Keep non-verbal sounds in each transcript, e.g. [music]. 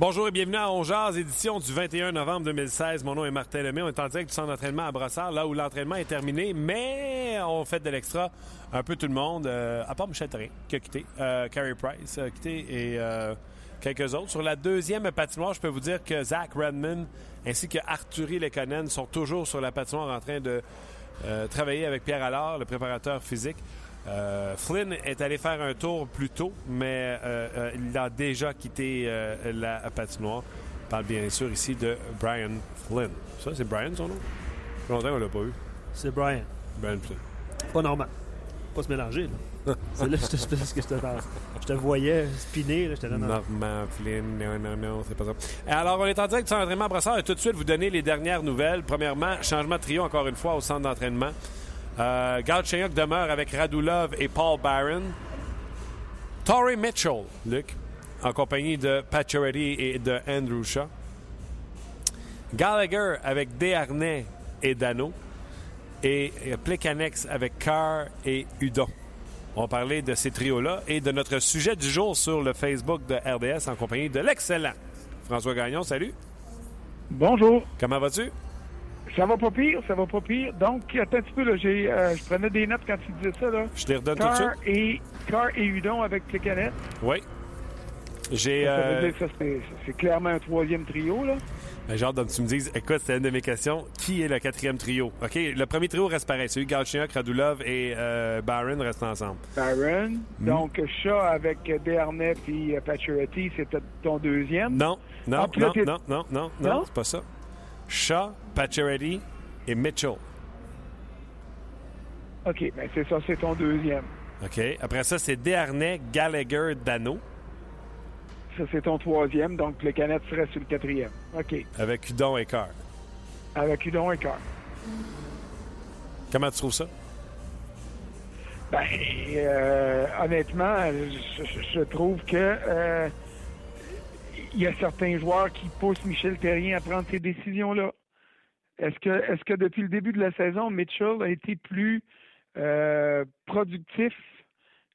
Bonjour et bienvenue à On Jazz, édition du 21 novembre 2016. Mon nom est Martin Lemay. On est en direct du centre d'entraînement à Brossard, là où l'entraînement est terminé, mais on fait de l'extra un peu tout le monde, euh, à part Michel Therrien, qui a quitté, euh, Carey Price a quitté et euh, quelques autres. Sur la deuxième patinoire, je peux vous dire que Zach Redman ainsi que Arthurie Lekonen sont toujours sur la patinoire en train de euh, travailler avec Pierre Allard, le préparateur physique. Euh, Flynn est allé faire un tour plus tôt, mais euh, euh, il a déjà quitté euh, la patinoire. On parle bien sûr ici de Brian Flynn. Ça, c'est Brian son nom? Ça longtemps qu'on l'a pas eu. C'est Brian. Brian Flynn. Pas normal. Pas se mélanger, là. c'est là que je te, parce que je te, je te voyais spinner, là. Non. Normand Flynn, non, non, non, c'est pas ça. Alors, on est en direct d'entraînement à Brossard et tout de suite vous donner les dernières nouvelles. Premièrement, changement de trio encore une fois au centre d'entraînement. Euh, Galchenyuk demeure avec Radulov et Paul Byron. Torrey Mitchell, Luc, en compagnie de Pacioretty et de Andrew Shaw. Gallagher avec Desharnais et Dano. Et Plekanex avec Carr et Udon. On va parler de ces trios-là et de notre sujet du jour sur le Facebook de RDS en compagnie de l'excellent François Gagnon. Salut. Bonjour. Comment vas-tu? Ça va pas pire, ça va pas pire. Donc, attends un petit peu, là, j'ai, euh, je prenais des notes quand tu disais ça, là. Je te les redonne tout de suite. et, Carr et Udon avec les canettes. Oui. J'ai. Ça veut euh, dire que ça, c'est, c'est clairement un troisième trio, là. Ben, hâte que tu me dises, écoute, c'est une de mes questions. Qui est le quatrième trio? OK, le premier trio reste pareil. Celui Galchenyuk, Radulov et euh, Barron restent ensemble. Byron. Mm. Donc, Shaw avec Desharnais et euh, Pacioretty, c'était ton deuxième? Non, non, Ah, puis non, non, non, non, non, Non? c'est pas ça. Shaw, Pacioretty et Mitchell. OK, ben c'est ça, c'est ton deuxième. OK. Après ça, c'est Desharnais, Gallagher, Dano, Ça, c'est ton troisième. Donc, les canettes seraient sur le quatrième. OK. avec Udon et Carr. Avec Udon et Carr. Comment tu trouves ça? Ben, euh, honnêtement, je, je- je trouve que euh, il y a certains joueurs qui poussent Michel Terrien à prendre ces décisions-là. Est-ce que, est-ce que depuis le début de la saison, Mitchell a été plus euh, productif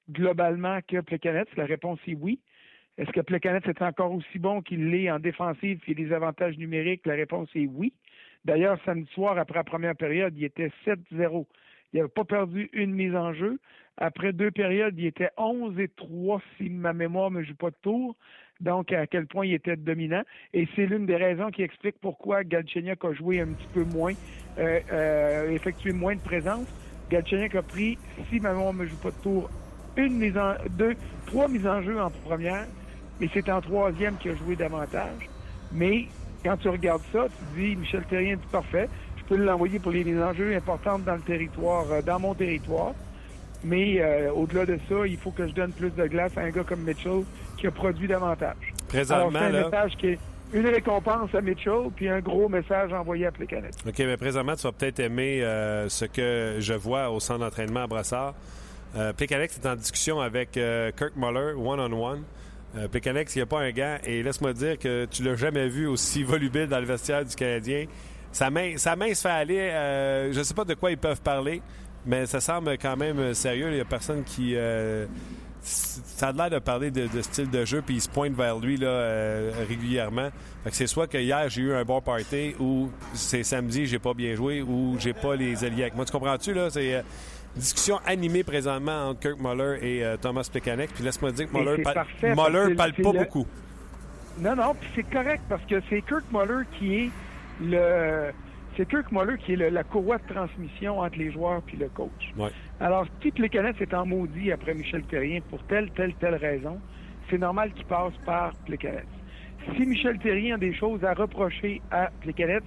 globalement que Plekanec? La réponse est oui. Est-ce que Plekanec est encore aussi bon qu'il l'est en défensive et des avantages numériques? La réponse est oui. D'ailleurs, samedi soir, après la première période, il était 7-0. Il n'avait pas perdu une mise en jeu. Après deux périodes, il était 11 et 3 si ma mémoire ne joue pas de tour. Donc, à quel point il était dominant. Et c'est l'une des raisons qui explique pourquoi Galchenyuk a joué un petit peu moins, euh, euh, effectué moins de présence. Galchenyuk a pris, si ma mémoire ne me joue pas de tour, une mise en deux, trois mises en jeu en première, et c'est en troisième qu'il a joué davantage. Mais quand tu regardes ça, tu dis Michel Terrien est parfait. Je peux l'envoyer pour les mises en jeu importantes dans le territoire, euh, dans mon territoire. Mais euh, au-delà de ça, il faut que je donne plus de glace à un gars comme Mitchell qui a produit davantage. Alors, Présentement, c'est un là. message qui est une récompense à Mitchell, puis un gros message envoyé à Plekanec. OK, mais présentement, tu vas peut-être aimer euh, ce que je vois au centre d'entraînement à Brassard. Euh, Plekanex est en discussion avec euh, Kirk Muller, one-on-one. Euh, Plekanex, il n'y a pas un gant. Et laisse-moi dire que tu l'as jamais vu aussi [laughs] volubile dans le vestiaire du Canadien. Sa main, sa main se fait aller. euh, je ne sais pas de quoi ils peuvent parler, mais ça semble quand même sérieux. Il n'y a personne qui... euh, ça a l'air de parler de, de style de jeu, puis il se pointe vers lui là, euh, régulièrement. Fait que c'est soit que hier j'ai eu un bon party, ou c'est samedi j'ai pas bien joué, ou j'ai pas les alliés avec moi. Tu comprends-tu là? C'est euh, une discussion animée présentement entre Kirk Muller et euh, Thomas Plekanec. Puis laisse-moi dire que Muller, pa- que parle pas le- beaucoup. Non, non, puis c'est correct parce que c'est Kirk Muller qui est le c'est Kirk Muller qui est le- la courroie de transmission entre les joueurs puis le coach. Ouais. Alors, si Plekanec est en maudit après Michel Terrien pour telle, telle, telle raison, c'est normal qu'il passe par Plekanec. Si Michel Terrien a des choses à reprocher à Plekanec,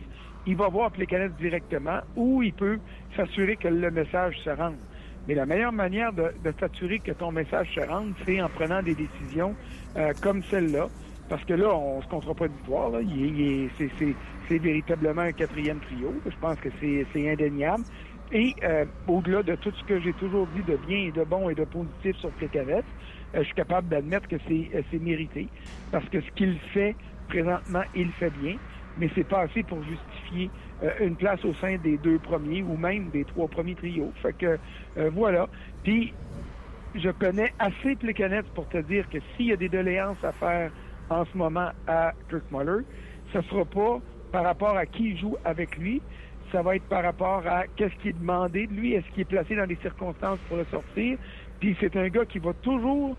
il va voir Plekanec directement ou il peut s'assurer que le message se rende. Mais la meilleure manière de, de s'assurer que ton message se rende, c'est en prenant des décisions euh, comme celle-là. Parce que là, on se comptera pas de victoire. Là. Il, il, c'est, véritablement un quatrième trio. Je pense que c'est, indéniable. Et euh, au-delà de tout ce que j'ai toujours dit de bien et de bon et de positif sur Plekanec, euh, je suis capable d'admettre que c'est, euh, c'est mérité. Parce que ce qu'il fait présentement, il fait bien. Mais c'est pas assez pour justifier euh, une place au sein des deux premiers ou même des trois premiers trios. Fait que voilà. Puis je connais assez Plekanec pour te dire que s'il y a des doléances à faire en ce moment à Kirk Muller, ce sera pas par rapport à qui joue avec lui, ça va être par rapport à qu'est-ce qui est demandé de lui, est-ce qu'il est placé dans les circonstances pour le sortir. Puis c'est un gars qui va toujours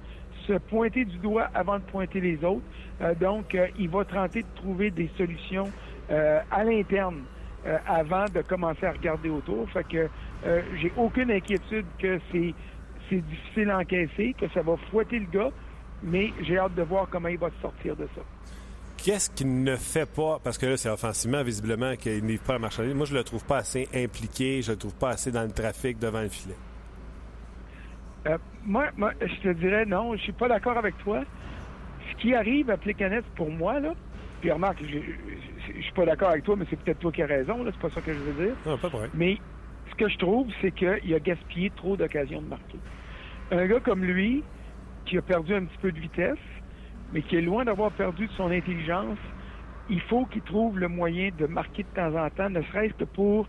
se pointer du doigt avant de pointer les autres. Euh, donc, euh, il va tenter de trouver des solutions euh, à l'interne euh, avant de commencer à regarder autour. Fait que euh, j'ai aucune inquiétude que c'est difficile à encaisser, que ça va fouetter le gars, mais j'ai hâte de voir comment il va se sortir de ça. Qu'est-ce qu'il ne fait pas? Parce que là, c'est offensivement, visiblement, qu'il n'est pas la marchandise. Moi, je le trouve pas assez impliqué. Je le trouve pas assez dans le trafic devant le filet. Euh, moi, moi, je te dirais non, je suis pas d'accord avec toi. Ce qui arrive à Plekanec pour moi, là, puis remarque, je, je, je suis pas d'accord avec toi, mais c'est peut-être toi qui as raison, là, c'est pas ça que je veux dire. Non, pas problème. Mais ce que je trouve, c'est qu'il a gaspillé trop d'occasions de marquer. Un gars comme lui, qui a perdu un petit peu de vitesse, mais qui est loin d'avoir perdu de son intelligence, il faut qu'il trouve le moyen de marquer de temps en temps, ne serait-ce que pour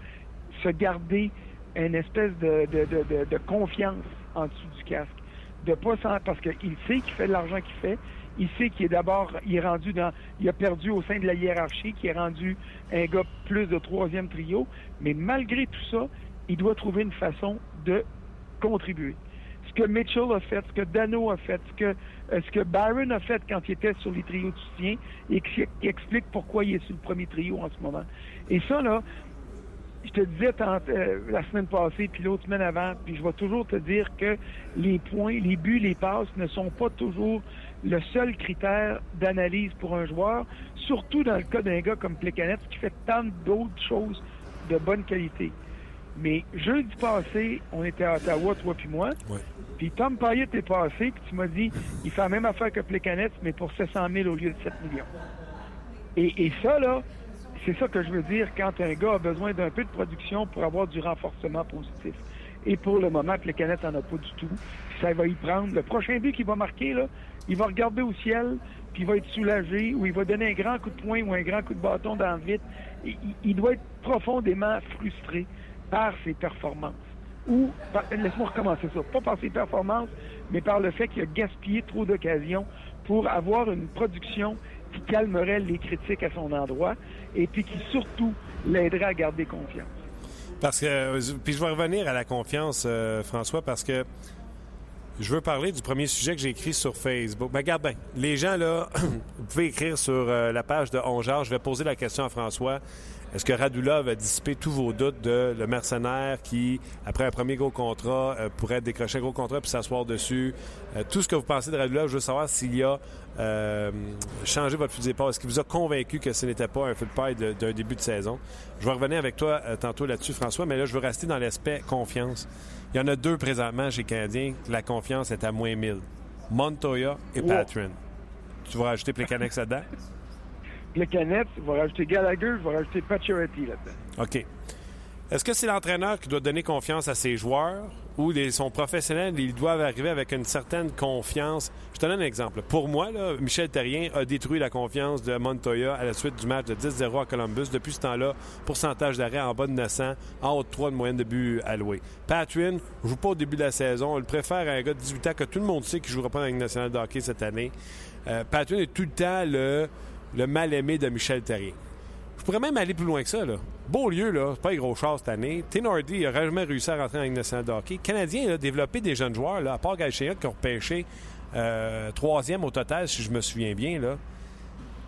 se garder une espèce de, confiance en dessous du casque. De pas parce qu'il sait qu'il fait de l'argent qu'il fait. Il sait qu'il est d'abord, il est rendu dans, il a perdu au sein de la hiérarchie, qui est rendu un gars plus de troisième trio. Mais malgré tout ça, il doit trouver une façon de contribuer. Ce que Mitchell a fait, ce que Dano a fait, ce que, euh, ce que Byron a fait quand il était sur les trios de soutien et qui, explique pourquoi il est sur le premier trio en ce moment. Et ça, là, je te disais euh, la semaine passée, puis l'autre semaine avant, puis je vais toujours te dire que les points, les buts, les passes ne sont pas toujours le seul critère d'analyse pour un joueur, surtout dans le cas d'un gars comme Plekanec qui fait tant d'autres choses de bonne qualité. Mais jeudi passé, on était à Ottawa, toi puis moi. Puis Tom Payet est passé, puis tu m'as dit, il fait la même affaire que Plekanec, mais pour 700 000 au lieu de 7 millions. Et, ça, là, c'est ça que je veux dire quand un gars a besoin d'un peu de production pour avoir du renforcement positif. Et pour le moment, le canette n'en a pas du tout. Ça va y prendre. Le prochain but qu'il va marquer, là, il va regarder au ciel, puis il va être soulagé, ou il va donner un grand coup de poing ou un grand coup de bâton dans le vide. Il doit être profondément frustré par ses performances. Ou, laisse-moi recommencer ça, pas par ses performances, mais par le fait qu'il a gaspillé trop d'occasions pour avoir une production qui calmerait les critiques à son endroit et puis qui surtout l'aiderait à garder confiance. Parce que, euh, puis je vais revenir à la confiance, euh, François, parce que je veux parler du premier sujet que j'ai écrit sur Facebook. Mais regarde bien, les gens, là, [clears throat] vous pouvez écrire sur euh, la page de Ongeard. Je vais poser la question à François. Est-ce que Radulov a dissipé tous vos doutes de le mercenaire qui, après un premier gros contrat, euh, pourrait décrocher un gros contrat puis s'asseoir dessus? Euh, tout ce que vous pensez de Radulov, je veux savoir s'il a euh, changé votre fusil d'épaule. Est-ce qu'il vous a convaincu que ce n'était pas un feu de paille d'un début de saison? Je vais revenir avec toi tantôt là-dessus, François, mais là, je veux rester dans l'aspect confiance. Il y en a deux présentement chez Canadiens. La confiance est à moins 1000. Montoya et Wow. Patron. Tu vas rajouter Plekanec là-dedans? [laughs] Le canette, il va rajouter Gallagher, il va rajouter Pacioretty là-dedans. OK. Est-ce que c'est l'entraîneur qui doit donner confiance à ses joueurs ou les, son professionnel, ils doivent arriver avec une certaine confiance? Je te donne un exemple. Pour moi, Michel Terrien a détruit la confiance de Montoya à la suite du match de 10-0 à Columbus. Depuis ce temps-là, pourcentage d'arrêt en bas de 900, en haut de 3 de moyenne de but alloué. Patwin joue pas au début de la saison. On le préfère à un gars de 18 ans que tout le monde sait qu'il ne jouera pas dans la Ligue nationale de hockey cette année. Euh, Patwin est tout le temps le, le mal-aimé de Michel Terrien. Je pourrais même aller plus loin que ça. Là. Beaulieu, là, c'est pas un gros char cette année. Tenordi il a jamais réussi à rentrer dans la Ligue nationale de hockey. Canadien a développé des jeunes joueurs, là, à part Galchenyuk qui ont repêché euh, troisième au total, si je me souviens bien. Là.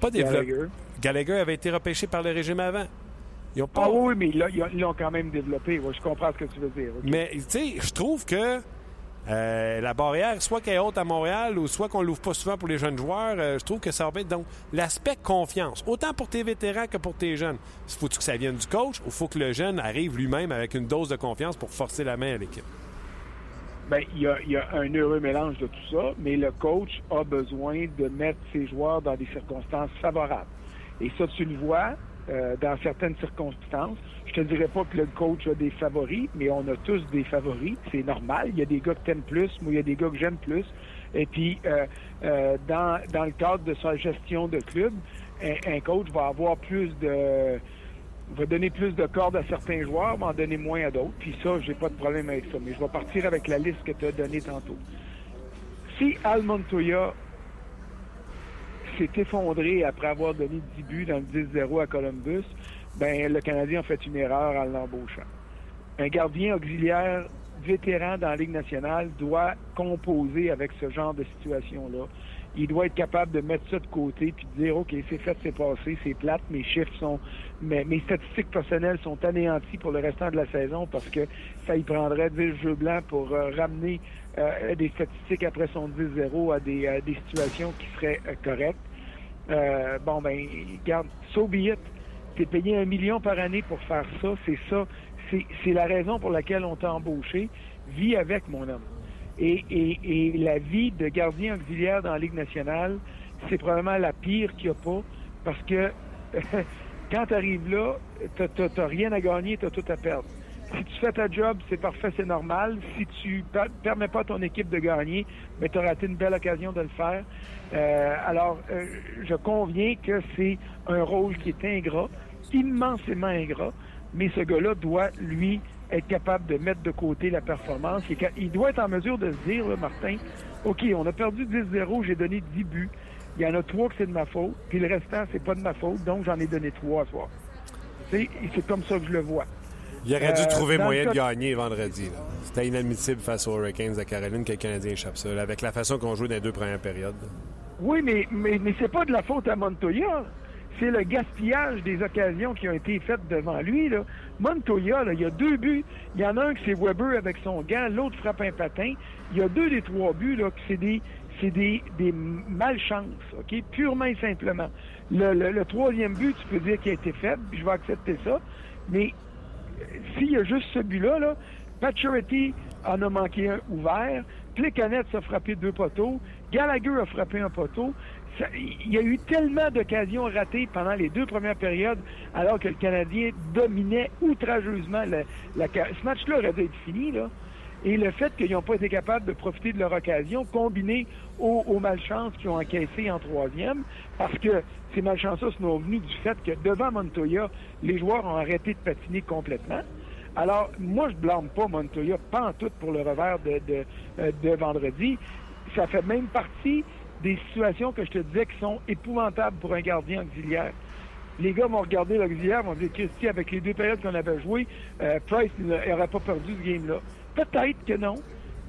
Pas développé. Gallagher. Gallagher avait été repêché par le régime avant. Ils ont pas... Ah oui, mais là, ils ont- ils l'ont quand même développé. Ouais, je comprends ce que tu veux dire. Mais, tu sais, je trouve que Euh, la barrière, soit qu'elle est haute à Montréal ou soit qu'on l'ouvre pas souvent pour les jeunes joueurs, euh, je trouve que ça va être donc l'aspect confiance, autant pour tes vétérans que pour tes jeunes. Faut que ça vienne du coach ou faut que le jeune arrive lui-même avec une dose de confiance pour forcer la main à l'équipe? A, il y a un heureux mélange de tout ça, mais le coach a besoin de mettre ses joueurs dans des circonstances favorables. Et ça, tu le vois euh, dans certaines circonstances. Je te dirais pas que le coach a des favoris, mais on a tous des favoris. C'est normal. Il y a des gars que t'aimes plus, moi il y a des gars que j'aime plus. Et puis, euh, euh, dans, dans le cadre de sa gestion de club, un, un coach va avoir plus de va donner plus de cordes à certains joueurs, va en donner moins à d'autres. Puis ça, j'ai pas de problème avec ça. Mais je vais partir avec la liste que tu as donnée tantôt. Si Al Montoya s'est effondré après avoir donné 10 buts dans le 10-0 à Columbus, ben le Canadien a fait une erreur en l'embauchant. Un gardien auxiliaire vétéran dans la Ligue nationale doit composer avec ce genre de situation-là. Il doit être capable de mettre ça de côté puis de dire OK, c'est fait, c'est passé, c'est plate, mes chiffres sont mes, mes statistiques personnelles sont anéanties pour le restant de la saison parce que ça y prendrait le jeu blanc pour euh, ramener euh, des statistiques après son 10-0 à des, des situations qui seraient euh, correctes. Euh, bon ben, regarde, so be it. T'es payé un million par année pour faire ça, c'est ça. C'est, c'est la raison pour laquelle on t'a embauché. Vis avec, mon homme. Et, et, et la vie de gardien auxiliaire dans la Ligue nationale, c'est probablement la pire qu'il n'y a pas parce que [laughs] quand tu arrives là, tu n'as rien à gagner, tu as tout à perdre. Si tu fais ta job, c'est parfait, c'est normal. Si tu permets pas à ton équipe de gagner, mais tu as raté une belle occasion de le faire. Euh, alors, euh, je conviens que c'est un rôle qui est ingrat, immensément ingrat, mais ce gars-là doit, lui, être capable de mettre de côté la performance. Il doit être en mesure de se dire, là, Martin, OK, on a perdu 10-0, j'ai donné 10 buts. Il y en a trois que c'est de ma faute, puis le restant, c'est pas de ma faute, donc j'en ai donné trois à soir. C'est comme ça que je le vois. Il aurait dû euh, trouver moyen de gagner vendredi. C'était inadmissible face aux Hurricanes de Caroline que le Canadien échappe ça, là, avec la façon qu'on joue dans les deux premières périodes. Oui, mais, mais, mais c'est pas de la faute à Montoya. C'est le gaspillage des occasions qui ont été faites devant lui. Là. Montoya, là, il y a deux buts. Il y en a un qui c'est Weber avec son gant, l'autre frappe un patin. Il y a deux des trois buts là, que c'est des c'est des, des malchances, OK? Purement et simplement. Le, le, le, troisième but, tu peux dire qu'il a été faible, puis je vais accepter ça. Mais s'il y a juste ce but-là, là, Paturity en a manqué un ouvert, Plecanet a frappé deux poteaux, Gallagher a frappé un poteau. Il y a eu tellement d'occasions ratées pendant les deux premières périodes, alors que le Canadien dominait outrageusement. La, la, ce match-là aurait dû être fini, là. Et le fait qu'ils n'ont pas été capables de profiter de leur occasion, combiné aux, aux malchances qu'ils ont encaissées en troisième, parce que ces malchances sont venues du fait que devant Montoya, les joueurs ont arrêté de patiner complètement. Alors, moi, je blâme pas Montoya, pas en tout pour le revers de, euh, de vendredi. Ça fait même partie des situations que je te disais qui sont épouvantables pour un gardien auxiliaire. Les gars vont regarder l'auxiliaire, vont dire Christy, avec les deux périodes qu'on avait jouées, euh, Price n'aurait pas perdu ce game-là. Peut-être que non,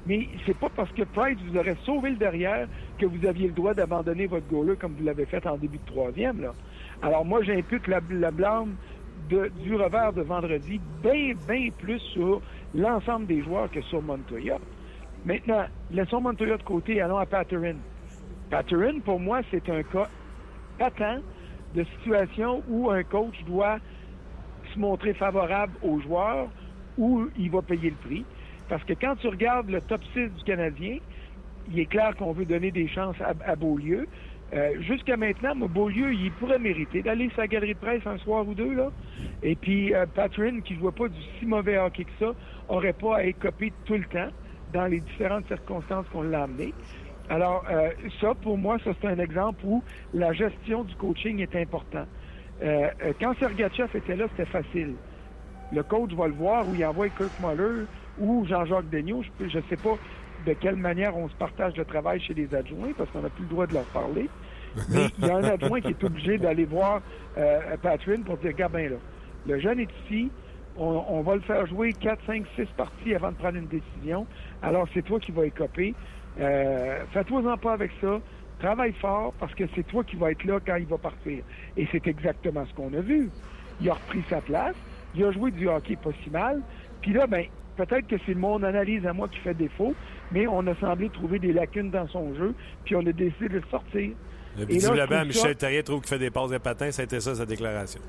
mais c'est pas parce que Price vous aurait sauvé le derrière que vous aviez le droit d'abandonner votre goaler comme vous l'avez fait en début de troisième. Là. Alors moi, j'impute la, la blâme du revers de vendredi bien, bien plus sur l'ensemble des joueurs que sur Montoya. Maintenant, laissons Montoya de côté, allons à Patterin. Patterin, pour moi, c'est un cas patent de situation où un coach doit se montrer favorable aux joueurs ou il va payer le prix. Parce que quand tu regardes le top 6 du Canadien, il est clair qu'on veut donner des chances à, Beaulieu. Euh, Jusqu'à maintenant, moi, Beaulieu, il pourrait mériter d'aller sur la galerie de presse un soir ou deux. là. Et puis, euh, Patrin, qui ne voit pas du si mauvais hockey que ça, aurait pas à être copié tout le temps dans les différentes circonstances qu'on l'a amené. Alors, euh, ça, pour moi, ça, c'est un exemple où la gestion du coaching est important. Euh, quand Sergachev était là, c'était facile. Le coach va le voir où il envoie Kirk Muller ou Jean-Jacques Daigneault. Je ne sais pas de quelle manière on se partage le travail chez les adjoints parce qu'on n'a plus le droit de leur parler. [laughs] Mais il y a un adjoint qui est obligé d'aller voir euh, pour dire, bien là, le jeune est ici, on, on, va le faire jouer 4, 5, 6 parties avant de prendre une décision. Alors c'est toi qui vas écoper. Euh, Fais-toi-en pas avec ça. Travaille fort parce que c'est toi qui vas être là quand il va partir. Et c'est exactement ce qu'on a vu. Il a repris sa place. Il a joué du hockey pas si mal. Puis là, ben, peut-être que c'est mon analyse à moi qui fait défaut, mais on a semblé trouver des lacunes dans son jeu, puis on a décidé de le sortir. Visiblement, Michel Terrier trouve qu'il fait des passes de patins. Été ça, sa déclaration.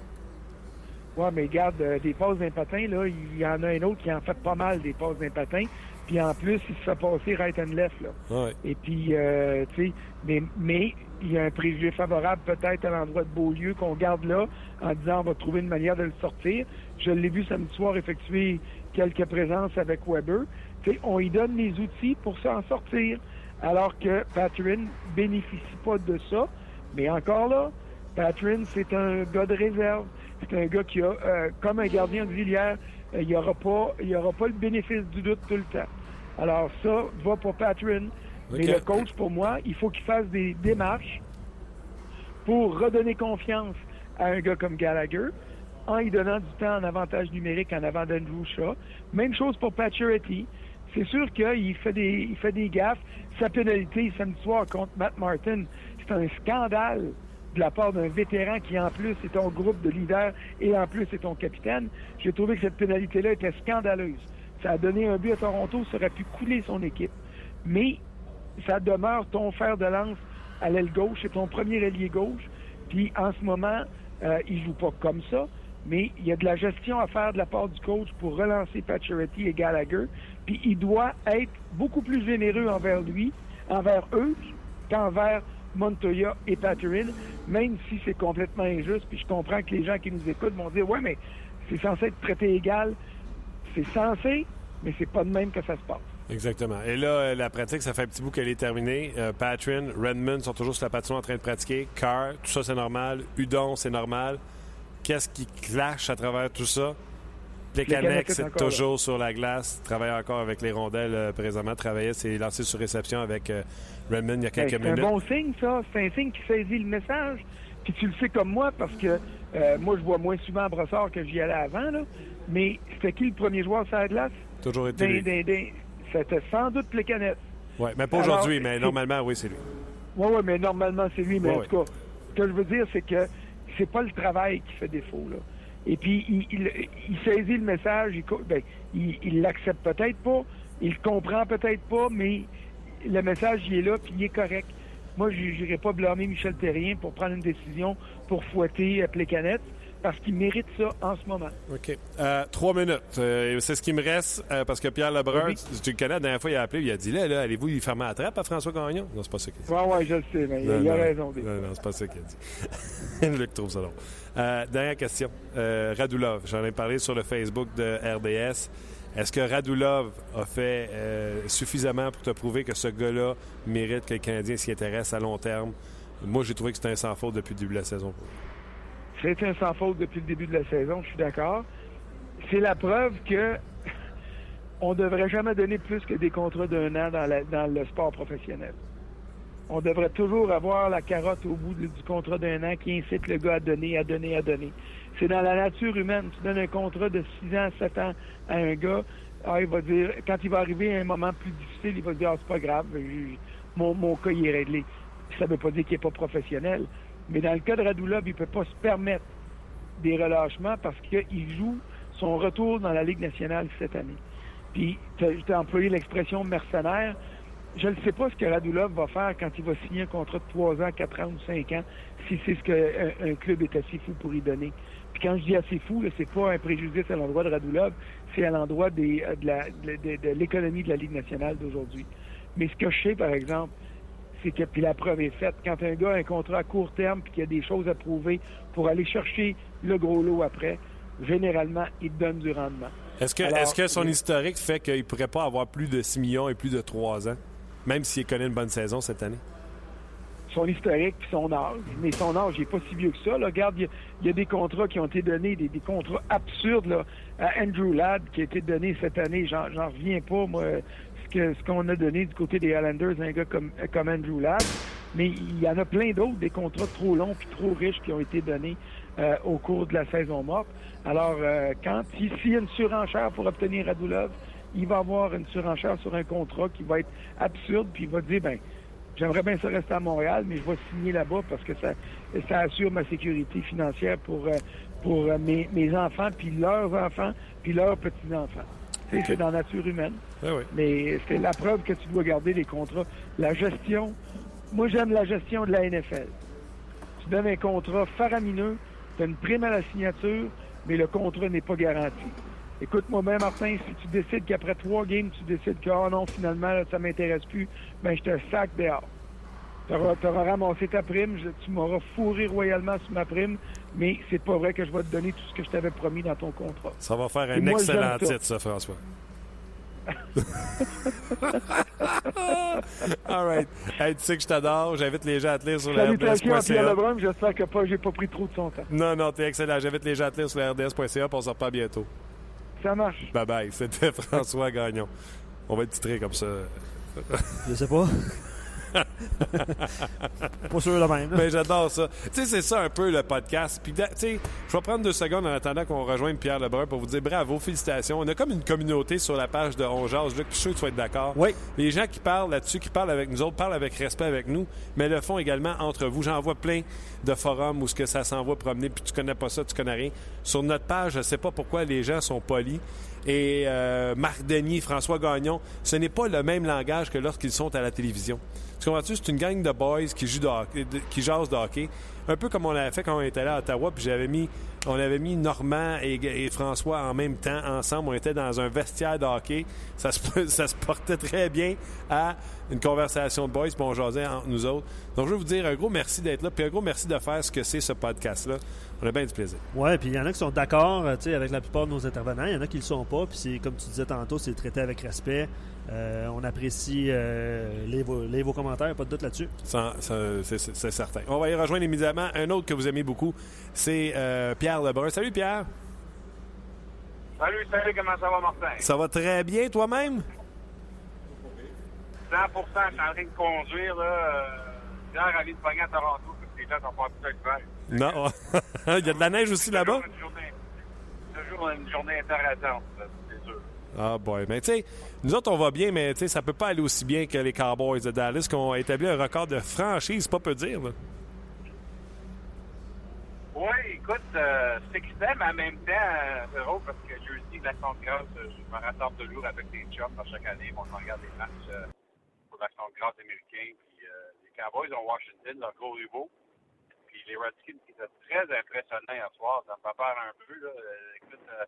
Oui, mais regarde, euh, des passes d'un patin, là, il y en a un autre qui en fait pas mal des passes d'un patin. Puis en plus, il se fait passer right and left. Là. Et puis, euh, tu sais, mais, mais il y a un préjugé favorable peut-être à l'endroit de Beaulieu qu'on garde là en disant on va trouver une manière de le sortir. Je l'ai vu samedi soir effectuer quelques présences avec Weber. On lui donne les outils pour s'en sortir. Alors que Patrin bénéficie pas de ça. Mais encore là, Patrin, c'est un gars de réserve. C'est un gars qui a, euh, comme un gardien auxiliaire, euh, il n'y aura, pas, aura pas le bénéfice du doute tout le temps. Alors ça va pour Patrin. Mais le coach, pour moi, il faut qu'il fasse des démarches pour redonner confiance à un gars comme Gallagher en lui donnant du temps en avantage numérique en avant d'Andrew Shaw. Même chose pour Pacioretty. C'est sûr qu'il fait des, il fait des gaffes. Sa pénalité samedi soir contre Matt Martin, c'est un scandale de la part d'un vétéran qui, en plus, est ton groupe de leaders et en plus est ton capitaine. J'ai trouvé que cette pénalité-là était scandaleuse. Ça a donné un but à Toronto, ça aurait pu couler son équipe. Mais ça demeure ton fer de lance à l'aile gauche, c'est ton premier ailier gauche. Puis en ce moment, euh, il joue pas comme ça, mais il y a de la gestion à faire de la part du coach pour relancer Pacioretty et Gallagher. Puis il doit être beaucoup plus généreux envers lui, envers eux, qu'envers Montoya et Patterson, même si c'est complètement injuste. Puis je comprends que les gens qui nous écoutent vont dire, ouais, mais c'est censé être traité égal. C'est censé, mais c'est pas de même que ça se passe. Exactement. Et là, euh, la pratique, ça fait un petit bout qu'elle est terminée. Euh, Redmond sont toujours sur la patinoire en train de pratiquer. Carr, tout ça, c'est normal. Udon, c'est normal. Qu'est-ce qui clash à travers tout ça? Plekanec, c'est toujours sur la glace. Travaille encore avec les rondelles euh, présentement. Travaillait, c'est lancé sur réception avec Redmond il y a quelques minutes. C'est un bon signe, ça. C'est un signe qui saisit le message. Puis tu le sais comme moi, parce que moi, je vois moins souvent Brossard que j'y allais avant. Là. Mais c'était qui le premier joueur sur la glace? Toujours été c'était sans doute les canettes. Oui, mais pas aujourd'hui, mais normalement, oui, c'est lui. Oui, oui, mais normalement, c'est lui. Mais en tout cas, ce que je veux dire, c'est que c'est pas le travail qui fait défaut. Là. Et puis, il, saisit le message, il, ben, l'accepte peut-être pas, il le comprend peut-être pas, mais le message, il est là, puis il est correct. Moi, je n'irai pas blâmer Michel Terrien pour prendre une décision pour fouetter euh, Plécanette parce qu'il mérite ça en ce moment. OK. Euh, trois minutes. Euh, c'est ce qui me reste euh, parce que Pierre Lebrun, tu le connais, la dernière fois, il a appelé, il a dit là, là allez-vous y fermer la trappe à François Gagnon? Non, c'est pas ça qu'il a dit. Oui, oui, je le sais, mais il, a raison. Non, non, c'est pas ça qu'il a dit. [laughs] Luc trouve ça long. dernière question. Radulov, j'en ai parlé sur le Facebook de RDS. Est-ce que Radulov a fait suffisamment pour te prouver que ce gars-là mérite que le Canadien s'y intéresse à long terme? Moi, j'ai trouvé que c'était un sans faute depuis le début de la saison. C'est un sans faute depuis le début de la saison, je suis d'accord. C'est la preuve que on ne devrait jamais donner plus que des contrats d'un an dans, le sport professionnel. On devrait toujours avoir la carotte au bout du contrat d'un an qui incite le gars à donner, à donner, à donner. C'est dans la nature humaine. Tu donnes un contrat de 6 ans, 7 ans à un gars, ah, il va dire, quand il va arriver à un moment plus difficile, il va dire, ah, c'est pas grave, mon, mon cas, il est réglé. Ça ne veut pas dire qu'il n'est pas professionnel. Mais dans le cas de Radulov, il ne peut pas se permettre des relâchements parce qu'il joue son retour dans la Ligue nationale cette année. Puis, tu as, employé l'expression mercenaire. Je ne sais pas ce que Radulov va faire quand il va signer un contrat de 3 ans, 4 ans ou 5 ans, si c'est ce qu'un un club est assez fou pour y donner. Puis quand je dis assez fou, c'est pas un préjudice à l'endroit de Radulov, c'est à l'endroit de, de l'économie de la Ligue nationale d'aujourd'hui. Mais ce que je sais, par exemple, c'est que, puis la preuve est faite, quand un gars a un contrat à court terme puis qu'il y a des choses à prouver pour aller chercher le gros lot après, généralement, il donne du rendement. Est-ce que, est que son historique fait qu'il ne pourrait pas avoir plus de 6 millions et plus de 3 ans, même s'il connaît une bonne saison cette année? Son historique puis son âge. Mais son âge n'est pas si vieux que ça. Regarde, il y, a des contrats qui ont été donnés, des, contrats absurdes là, à Andrew Ladd qui a été donné cette année. J'en reviens pas, moi ce qu'on a donné du côté des Islanders un gars comme, Andrew Ladd. Mais il y en a plein d'autres, des contrats trop longs puis trop riches qui ont été donnés euh, au cours de la saison morte. Alors, euh, quand s'il y a une surenchère pour obtenir Radulov, il va avoir une surenchère sur un contrat qui va être absurde, puis il va dire, ben, j'aimerais bien ça rester à Montréal, mais je vais signer là-bas parce que ça, assure ma sécurité financière pour, euh, pour mes, mes enfants, puis leurs enfants, puis leurs petits-enfants. Tu sais, C'est dans la nature humaine. Oui. Mais c'est la preuve que tu dois garder les contrats. La gestion, moi j'aime la gestion de la NFL. Tu donnes un contrat faramineux, tu as une prime à la signature, mais le contrat n'est pas garanti. Écoute-moi bien, Martin, si tu décides qu'après trois games, tu décides que oh non, finalement, là, ça m'intéresse plus, ben je te sac dehors. Tu auras, ramassé ta prime, je- tu m'auras fourré royalement sur ma prime, mais c'est pas vrai que je vais te donner tout ce que je t'avais promis dans ton contrat. Ça va faire Et un moi, excellent titre, ça, François. [laughs] All right. Hey, tu sais que je t'adore. J'invite les gens à te lire sur la RDS.ca. J'espère que pas, j'ai pas pris trop de son temps. Non, non, t'es excellent. J'invite les gens à te lire sur la RDS.ca. puis On se reparle bientôt. Ça marche. Bye bye. C'était [laughs] François Gagnon. On va le titrer comme ça. Je sais pas. [laughs] [laughs] pas sûr de même. là. Mais j'adore ça. Tu sais, c'est ça un peu le podcast. Puis, tu sais, je vais prendre deux secondes en attendant qu'on rejoigne Pierre Lebrun pour vous dire bravo, félicitations. On a comme une communauté sur la page de On Jase, Luc, je suis sûr que tu vas être d'accord. Oui. Les gens qui parlent là-dessus, qui parlent avec nous autres, parlent avec respect avec nous, mais le font également entre vous. J'en vois plein de forums où ce que ça s'envoie promener, puis tu connais pas ça, tu connais rien. Sur notre page, je sais pas pourquoi les gens sont polis. Et euh, Marc Denis, François Gagnon, ce n'est pas le même langage que lorsqu'ils sont à la télévision. Tu comprends-tu? C'est une gang de boys qui jouent de hockey- qui jasent de hockey. Un peu comme on l'avait fait quand on était allé à Ottawa, puis j'avais mis, on avait mis Normand et, François en même temps, ensemble. On était dans un vestiaire de hockey. Ça se, portait très bien à une conversation de boys, puis on jasait entre nous autres. Donc, je veux vous dire un gros merci d'être là, puis un gros merci de faire ce que c'est ce podcast-là. On a bien du plaisir. Ouais, puis il y en a qui sont d'accord euh, avec la plupart de nos intervenants. Il y en a qui le sont pas. Puis comme tu disais tantôt, c'est traité avec respect. Euh, on apprécie euh, les, vos, les vos commentaires, pas de doute là-dessus. C'est certain. On va y rejoindre immédiatement un autre que vous aimez beaucoup, c'est euh, Pierre Lebrun. Salut Pierre. Salut, salut, comment ça va, Martin? Ça va très bien toi-même? 100 je suis en train de conduire, là. Hier, aller de pogner à Toronto, parce que les gens sont pas habitués de faire. Non. [laughs] Il y a de la neige aussi là-bas? Toujours une journée- Toujours une journée intéressante. Ah boy, mais tu sais, nous autres on va bien, mais tu sais, ça peut pas aller aussi bien que les Cowboys de Dallas qui ont établi un record de franchise, pas peu dire. Oui, écoute, euh, c'est mais en même temps, euh, c'est drôle parce que jeudi, l'action de grâce, euh, je me rattrape toujours avec des chums à chaque année. On regarde des matchs euh, pour l'action de grâce américain. Puis euh, les Cowboys ont Washington, leur gros rivaux. Puis les Redskins qui étaient très impressionnants hier soir, ça me peur un peu. Là. Euh, écoute, euh,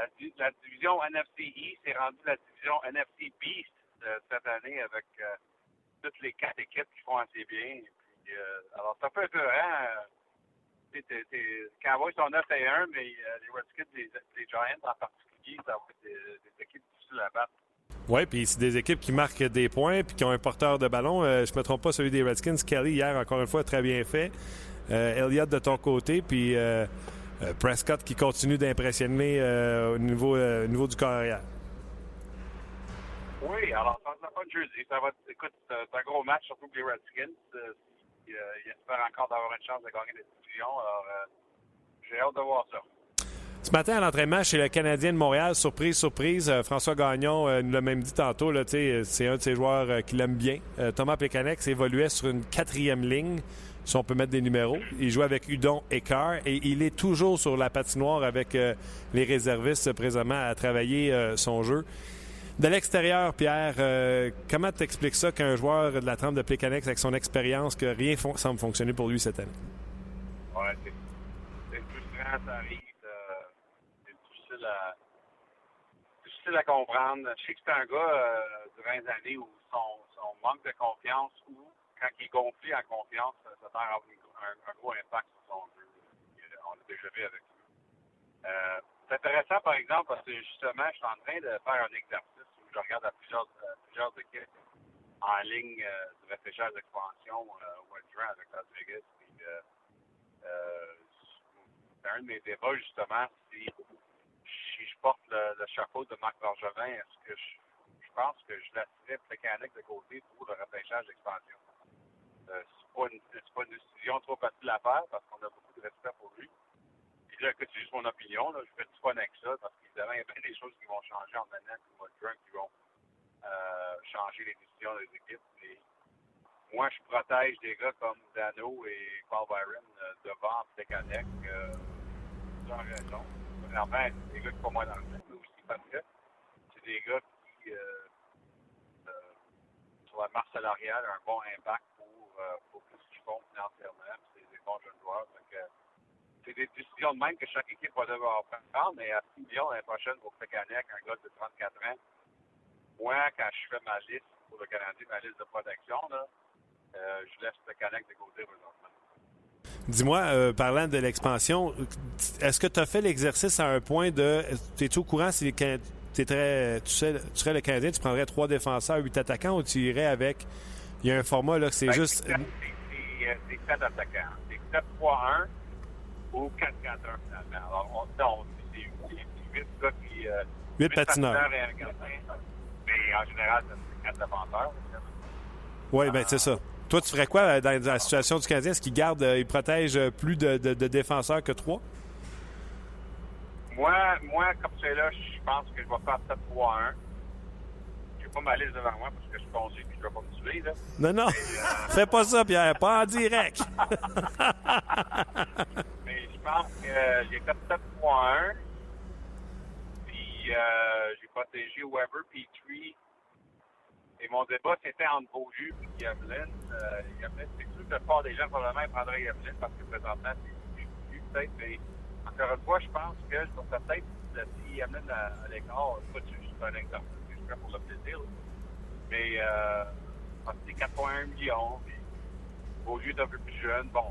la, di- la division NFC East est rendue la division NFC Beast euh, cette année avec euh, toutes les quatre équipes qui font assez bien. Puis, euh, alors, c'est un peu épeurant. euh, les Cowboys sont 9 et 1, mais euh, les Redskins, les, Giants en particulier, ça va être des, des équipes difficiles à battre. Ouais, puis c'est des équipes qui marquent des points puis qui ont un porteur de ballon. Euh, je me trompe pas, celui des Redskins, Kelly hier encore une fois très bien fait. Euh, Elliott de ton côté, puis euh, euh, Prescott qui continue d'impressionner euh, au niveau, euh, au niveau du carrière. Oui, alors ça va pas de jeudi. Ça va être, écoute, c'est un gros match, surtout pour les Redskins. Euh, ils, euh, ils espèrent encore d'avoir une chance de gagner la division. Alors, euh, j'ai hâte de voir ça. Ce matin, à l'entraînement chez le Canadien de Montréal, surprise, surprise, euh, François Gagnon euh, nous l'a même dit tantôt, euh, c'est un de ses joueurs euh, qu'il aime bien. Euh, Thomas Plekanec évoluait sur une quatrième ligne, on peut mettre des numéros. Il joue avec Udon et Carr et il est toujours sur la patinoire avec euh, les réservistes présentement à travailler euh, son jeu. De l'extérieur, Pierre, euh, comment t'expliques ça qu'un joueur de la trempe de Plekanec avec son expérience, que rien semble fonctionner pour lui cette année? Ouais, c'est frustrant, ça arrive. euh, c'est difficile à, difficile à comprendre. Je sais que c'est un gars durant les années où son, son manque de confiance ou quand il est gonflé en confiance, ça à une- un, un gros impact sur son jeu. On l'a déjà vu avec lui. Euh, c'est intéressant, par exemple, parce que justement, je suis en train de faire un exercice où je regarde à plusieurs, euh, plusieurs équipes en ligne euh, du d'expansion euh, au mois juin avec Las Vegas. Puis, c'est un de mes débats, justement, si, si je porte le, le chapeau de Marc Bergevin, est-ce que je, je pense que je laisserais Plekanec de côté pour le repêchage d'expansion? Euh, c'est pas, une, pas une décision trop facile à faire parce qu'on a beaucoup de respect pour lui. Puis là, écoute, c'est juste mon opinion, là, je fais du fun avec ça parce qu'évidemment, il y a bien des choses qui vont changer en maintenant au mois de juin qui vont euh, changer les décisions des équipes. Et moi, je protège des gars comme Dano et Paul Byron euh, devant Plekanec euh, sans raison. Premièrement, c'est des gars qui sont moins dans le mais aussi parce que c'est des gars qui, euh, euh, sur la marche salariale, un bon impact pour, euh, pour ce qu'ils font financièrement. C'est des bons jeunes joueurs. Euh, c'est des décisions de même que chaque équipe va devoir prendre, mais à 6 millions l'année prochaine pour Pekanec, un gars de 34 ans, moi, quand je fais ma liste pour le Canadien, ma liste de protection, là, euh, je laisse Pekanec de côté présentement. Dis-moi, euh, parlant de l'expansion, est-ce que tu as fait l'exercice à un point de. Tu es au courant si les Can- t'es très, tu, sais, tu serais le Canadien, tu prendrais trois défenseurs, huit attaquants ou tu irais avec. Il y a un format là que c'est Ben, juste. C'est c'est, euh, c'est sept attaquants. C'est 7-3-1 ou 4-4-1 finalement. Alors, on, non, c'est c'est- c'est huit gars qui. Euh, Huit huit patineurs. et un gardien. Mais en général, c'est quatre défenseurs. Oui, ben c'est ça. Toi, tu ferais quoi euh, dans la situation du Canadien? Est-ce qu'il garde, euh, il protège euh, plus de, de- de défenseurs que trois? Moi, moi, comme c'est là, je pense que je vais faire 7-3-1. Pas ma liste devant moi parce que je suis conduis et je ne vais pas me tuer. Là. Non, non. Fais pas ça, Pierre. Pas en direct. [laughs] Mais je pense que euh, j'ai fait 7-3-1. Puis euh, j'ai protégé Weber, Petrie. Et mon débat, c'était entre Beaulieu et Yamlin. Euh, c'est sûr que la part des gens, probablement, prendraient Yamlin parce que présentement, c'est plus peut-être. Mais encore une fois, je pense que je vais peut-être laisser Yamlin à, à l'écart. C'est un exemple. Juste pour le plaisir. Mais euh, que c'est 4,1 millions. Puis, Beaulieu est un peu plus jeune. Bon,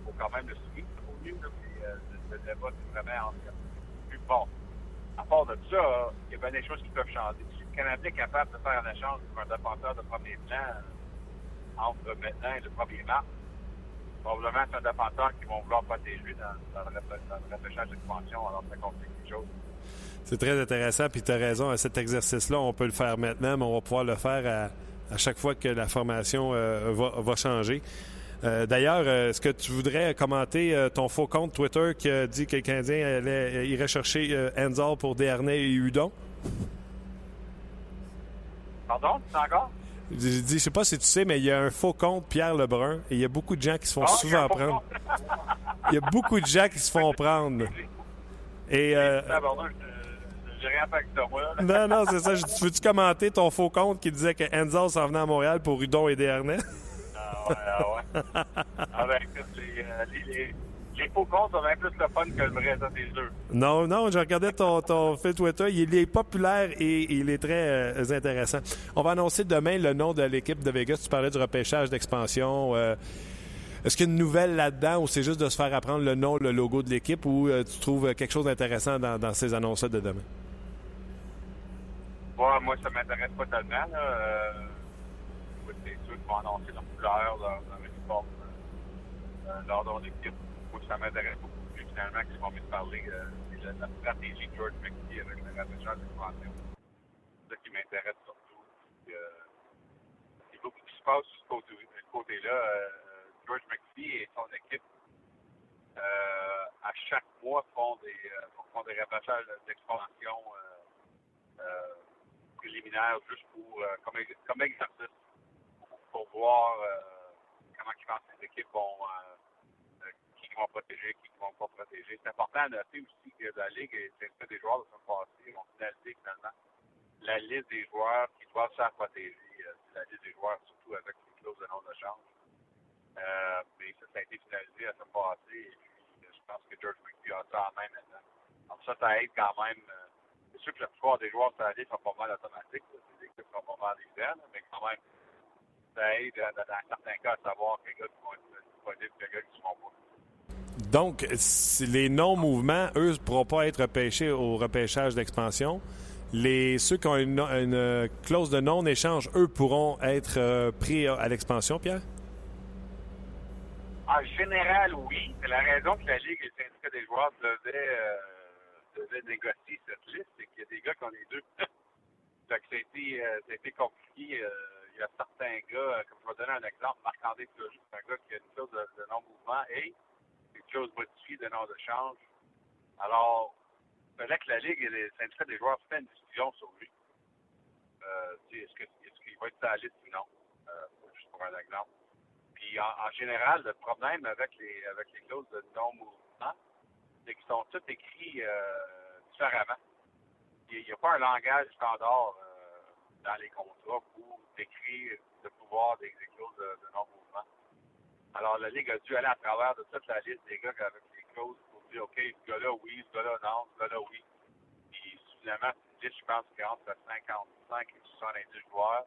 il faut quand même le suivre, Beaulieu. Là, puis, euh, débat, c'est vraiment entre plus bon. À part de ça, il y a bien des choses qui peuvent changer. Si le Canadien est capable de faire un échange pour un défenseur de premier plan euh, entre maintenant et le 1er mars, probablement c'est un défenseur qu'ils vont vouloir protéger dans, dans le, le repêchage d'expansion. Alors, ça complique les choses. C'est très intéressant, puis tu as raison. Cet exercice-là, on peut le faire maintenant, mais on va pouvoir le faire à, à chaque fois que la formation euh, va, va changer. Euh, D'ailleurs, euh, est-ce que tu voudrais commenter euh, ton faux compte Twitter qui a dit que le Canadien allait, irait chercher Enzel pour Dernay et Hudon? Pardon, c'est encore? Dit, je sais pas si tu sais, mais il y a un faux compte Pierre Lebrun et il y a beaucoup de gens qui se font Ah, souvent prendre. Il y a beaucoup de gens qui se font prendre. Et euh, je-. Là. non, non, c'est ça. Je- Tu veux-tu commenter ton faux compte qui disait que Enzel s'en venait à Montréal pour Hudon et Dernay? Ah ouais, ah ouais. ah ben écoute, les, euh, les, les, les faux comptes ont bien plus le fun que le vrai, ça c'est sûr. Non, non, je regardais ton, ton fil Twitter. Il est populaire et il est très euh, intéressant. On va annoncer demain le nom de l'équipe de Vegas. Tu parlais du repêchage d'expansion. Euh, Est-ce qu'il y a une nouvelle là-dedans ou c'est juste de se faire apprendre le nom, le logo de l'équipe ou euh, tu trouves quelque chose d'intéressant dans, dans ces annonces-là de demain? Moi, ça m'intéresse pas tellement. Là. C'est sûr qu'ils vont annoncer leur couleur, leur, leur uniforme, leur nom d'équipe. Ça m'intéresse beaucoup plus finalement qu'ils vont me parler. Euh, c'est la, stratégie de George McKee avec le repêchage d'expansion. C'est ça qui m'intéresse surtout. Euh, il y a beaucoup qui se passe sur ce côté- ce côté-là. Euh, George McPhee et son équipe, euh, à chaque mois, font des, euh, font des d'expansion euh, euh, préliminaires juste pour, euh, comme, comme exercice, pour, pour voir euh, comment les équipes vont, euh, euh, qui vont protéger, qui vont pas protéger. C'est important à noter aussi que la Ligue et c'est des joueurs de ce passé ont finalisé finalement la liste des joueurs qui doivent se faire protéger. Euh, C'est la liste des joueurs, surtout avec les clauses de non-échange. Euh, mais ça, ça a été finalisé à ce passé. Et puis, euh, je pense que George McPhee a ça en main maintenant. Donc ça, ça aide quand même. euh, c'est sûr que la plupart des joueurs sur la liste sont pas mal automatiques. C'est des équipes sont pas mal évidentes, mais quand même, ça aide dans, certains cas à savoir quels gars qui vont être disponibles, quels gars qui ne seront pas. Donc, les non-mouvements, eux, ne pourront pas être repêchés au repêchage d'expansion. Les, ceux qui ont une, clause de non-échange, eux, pourront être euh, pris à l'expansion, Pierre? En général, oui. C'est la raison que la Ligue et le syndicat des joueurs devaient, euh, devaient négocier cette liste, c'est qu'il y a des gars qui ont les deux. [laughs] que ça a été, euh, ça a été compliqué. Il y a certains gars, comme je vais donner un exemple, Marc-André Fleury, c'est un gars qui a une clause de, de non-mouvement et clause modifiée de non-échange. Alors, il fallait que la Ligue et le syndicat des joueurs fassent une décision sur lui. Euh, est-ce est-ce qu'il va être sur ou non? Euh, juste pour un exemple. Puis en, général, le problème avec les avec les clauses de non-mouvement, c'est qu'ils sont tous écrits euh, différemment. Il n'y a pas un langage standard euh, dans les contrats pour décrire le pouvoir des, des clauses de, de non-mouvement. Alors, la Ligue a dû aller à travers de toute la liste des gars avec les clauses pour dire, OK, ce gars-là, oui, ce gars-là, non, ce gars-là, oui. Puis, finalement, c'est une liste, je pense, qui entre 55 et 70 joueurs.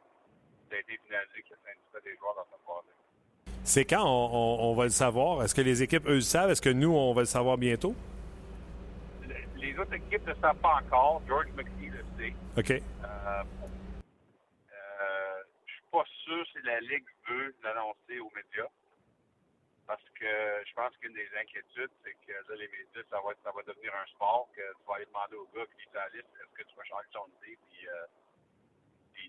Ça a été finalisé que le syndicat des joueurs dans cette phase C'est quand on, on- on va le savoir? Est-ce que les équipes, eux, le savent? Est-ce que nous, on va le savoir bientôt? Le- Les autres équipes ne savent pas encore. George McKee le sait. OK. Euh, euh, je suis pas sûr si la Ligue veut l'annoncer aux médias. Parce que je pense qu'une des inquiétudes, c'est que là, les médias, ça va, ça va devenir un sport, que tu vas aller demander au gars qui lit ta liste, est-ce que tu vas changer ton idée, puis, euh,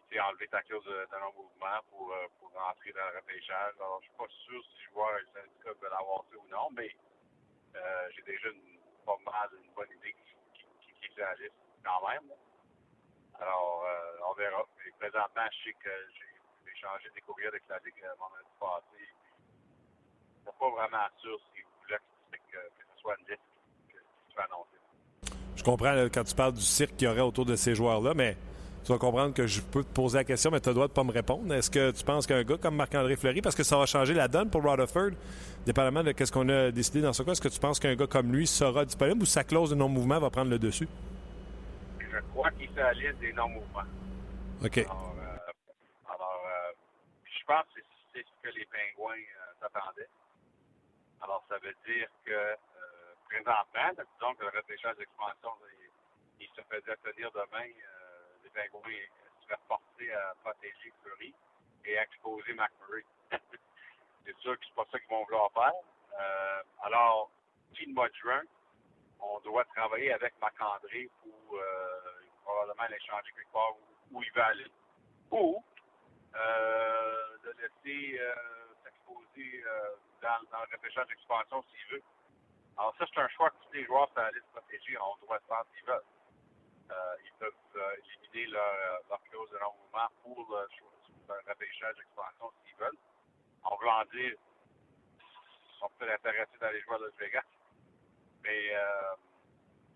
puis enlever ta clause de, non-mouvement pour, euh, pour rentrer dans le repêchage. Alors, je suis pas sûr si je vois un syndicat veut l'avoir fait ou non, mais euh, j'ai déjà une, pas mal une bonne idée qui, qui, qui, est quand même. Alors, euh, on verra. Mais présentement, je sais que j'ai échangé des courriels avec la Ligue euh, vendredi passé. Je suis pas vraiment sûr s'ils voulaient que, que, que ce soit une liste que, qui soit annoncée. Je comprends là, quand tu parles du cirque qu'il y aurait autour de ces joueurs-là, mais tu vas comprendre que je peux te poser la question, mais tu as le droit de pas me répondre. Est-ce que tu penses qu'un gars comme Marc-André Fleury, parce que ça va changer la donne pour Rutherford, dépendamment de ce qu'on a décidé dans ce cas, est-ce que tu penses qu'un gars comme lui sera disponible ou sa clause de non-mouvement va prendre le dessus? Je crois qu'il fait la liste des non-mouvements. OK. Alors, euh, alors euh, je pense que c'est c'est ce que les Pingouins euh, s'attendaient. Alors, ça veut dire que euh, présentement, disons que le repêchage d'expansion, il, il se faisait tenir demain, euh, les Pingouins seraient forcés à protéger Fleury et à exposer McMurray. [laughs] c'est sûr que c'est pas ça qu'ils vont vouloir faire. Euh, alors, le mois de juin, on doit travailler avec Marc-André pour euh, probablement l'échanger quelque part où, où il va aller. Ou euh, de laisser s'exposer dans, dans le repêchage d'expansion s'il veut. Alors ça, c'est un choix que tous les joueurs sur la liste protégée ont droit de faire s'ils veulent. Euh, ils peuvent euh, éliminer leur, euh, leur clause de non-mouvement pour le, le d'expansion s'ils veulent. En dire, ils sont peut-être intéressés dans les joueurs de Las Vegas. Mais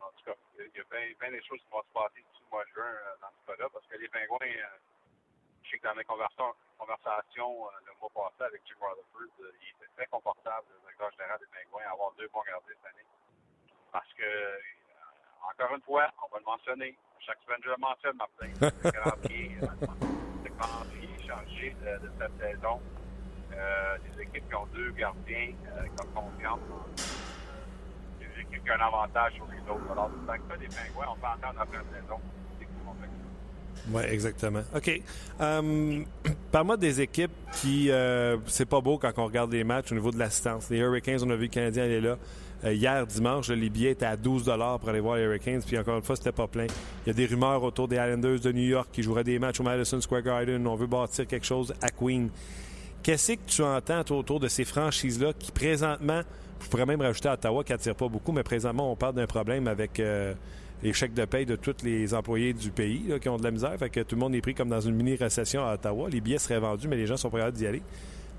en tout cas, il y a bien, bien des choses qui vont se passer le mois de juin dans ce cas-là, parce que les Pingouins, je sais que dans mes conversations, conversations euh, le mois passé avec Jim Rutherford, euh, il était très confortable, le directeur général des Pingouins, à avoir deux bons gardiens cette année. Parce que, euh, encore une fois, on va le mentionner, chaque semaine je le mentionne, Martin, [laughs] le calendrier, le calendrier changé de, de cette saison. Euh, des équipes qui ont deux gardiens euh, comme confiance des équipes qui ont un avantage sur les autres. Alors, dans le cas des Pingouins, on peut entendre après la saison. C'est. Oui, exactement. OK. Euh, [clears throat] Parle-moi des équipes qui. euh, c'est pas beau quand on regarde les matchs au niveau de l'assistance. Les Hurricanes, on a vu le Canadien aller là. Euh, hier, dimanche, les billets étaient à 12 pour aller voir les Hurricanes. Puis encore une fois, c'était pas plein. Il y a des rumeurs autour des Islanders de New York qui joueraient des matchs au Madison Square Garden. On veut bâtir quelque chose à Queen. Qu'est-ce que tu entends autour de ces franchises-là qui, présentement, je pourrais même rajouter Ottawa qui n'attire pas beaucoup, mais présentement, on parle d'un problème avec euh, les chèques de paye de tous les employés du pays là, qui ont de la misère. Fait que tout le monde est pris comme dans une mini-récession à Ottawa. Les billets seraient vendus, mais les gens sont prêts d'y aller.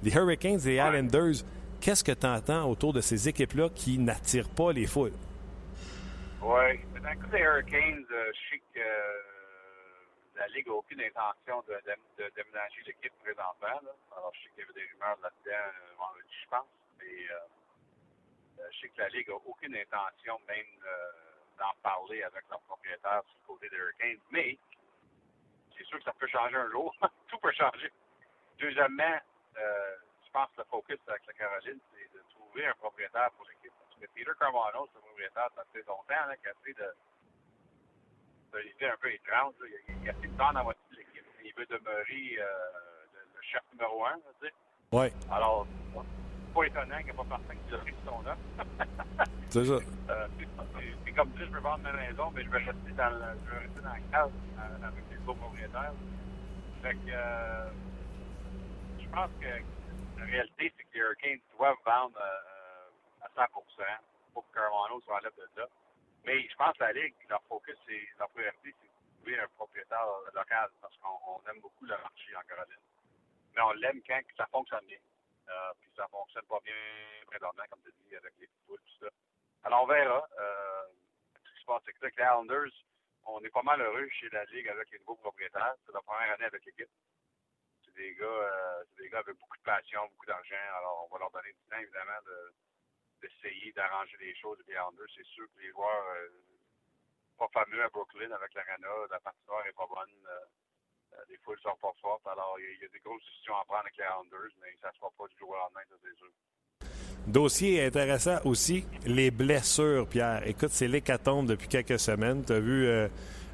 Les Hurricanes et les Islanders, qu'est-ce que tu entends autour de ces équipes-là qui n'attirent pas les foules? Oui. Le cas des Hurricanes, euh, je sais que euh, la Ligue n'a aucune intention de, de, de déménager l'équipe présentement. Là. Alors, je sais qu'il y avait des rumeurs là-dedans euh, vendredi, je pense. Mais euh, je sais que la Ligue n'a aucune intention même d'en parler avec leurs propriétaires sur le côté des Hurricanes. Mais c'est sûr que ça peut changer un jour. [laughs] Tout peut changer. Deuxièmement, euh, je pense que le focus avec la Caroline, c'est de trouver un propriétaire pour l'équipe. Parce que Peter Carmano, un propriétaire, ça fait longtemps là, qu'il a fait de, de l'idée un peu étrange. là. Il, a- il a fait le temps dans moitié de l'équipe. Il veut demeurer euh, le, le chef numéro un, là, tu sais. Oui, Alors, pas étonnant qu'il n'y ait pas personne qui l'a pris son offre. [laughs] c'est ça. Euh, c'est- comme dire, je veux vendre ma maison, mais je vais rester dans le, je vais rester dans la case euh, avec les autres propriétaires. Fait que, euh, je pense que la réalité, c'est que les Hurricanes doivent vendre euh, à 100% pour que Carolina soit enlève de là. Mais je pense que la Ligue, leur focus, c'est, leur priorité, c'est de trouver un propriétaire local parce qu'on on aime beaucoup le marché en Caroline. Mais on l'aime quand ça fonctionne bien. Euh, puis ça fonctionne pas bien présentement, comme tu dis, avec les footballs, tout ça. Alors, on verra. Euh, ce qui se passe, c'est que les Islanders, on est pas mal heureux chez la Ligue avec les nouveaux propriétaires. C'est la première année avec l'équipe. C'est des gars, euh, c'est des gars avec beaucoup de passion, beaucoup d'argent. Alors, on va leur donner du temps, évidemment, de, d'essayer d'arranger les choses les Islanders. C'est sûr que les joueurs, euh, pas fameux à Brooklyn avec l'Arena, la patinoire est pas bonne. Euh, euh, les foules sont pas fortes. Alors, il y, a des grosses décisions à prendre avec les Islanders, mais ça ne se fera pas du jour au lendemain, ça c'est sûr. Dossier intéressant aussi, les blessures, Pierre. Écoute, c'est l'hécatombe depuis quelques semaines. Tu vu, euh,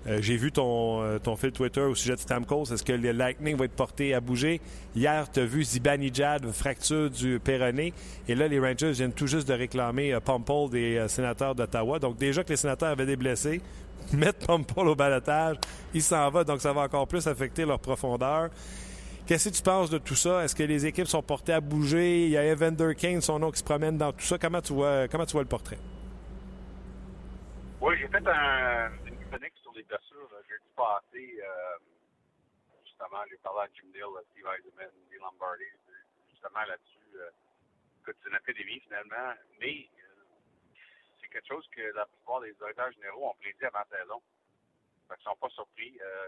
euh, j'ai vu ton, ton fil Twitter au sujet de Stamkos. Est-ce que le Lightning va être porté à bouger? Hier, tu as vu Zibanejad, fracture du péroné. Et là, les Rangers viennent tout juste de réclamer Pumple des sénateurs d'Ottawa. Donc, déjà que les sénateurs avaient des blessés, [laughs] mettre Pumple au balotage, il s'en va. Donc, ça va encore plus affecter leur profondeur. Qu'est-ce que tu penses de tout ça? Est-ce que les équipes sont portées à bouger? Il y a Evander Kane, son nom qui se promène dans tout ça. Comment tu vois, le portrait? Oui, j'ai fait un, une chronique sur les blessures jeudi passé. Euh, justement, j'ai parlé à Jim Neal, Steve Eisenman, Neil Lombardi, justement là-dessus. Euh, c'est une épidémie finalement, mais euh, quelque chose que la plupart des directeurs généraux ont prédit avant saison. Ils ne sont pas surpris. Euh,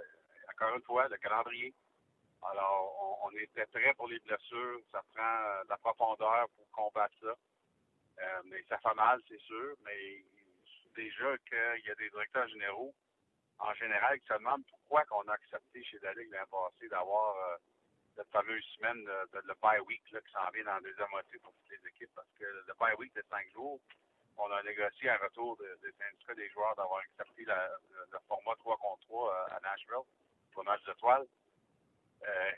encore une fois, le calendrier, alors, on, était prêt pour les blessures. Ça prend euh, de la profondeur pour combattre ça. Euh, mais ça fait mal, c'est sûr. Mais déjà qu'il y a des directeurs généraux, en général, qui se demandent pourquoi on a accepté chez Ligue l'an passé d'avoir cette fameuse semaine de, de, le bye week là, qui s'en vient dans la deuxième moitié pour toutes les équipes. Parce que le bye week de cinq jours, on a négocié un retour des de syndicats des joueurs d'avoir accepté la, le, le, format 3 contre 3 à Nashville pour le match de toile. Euh,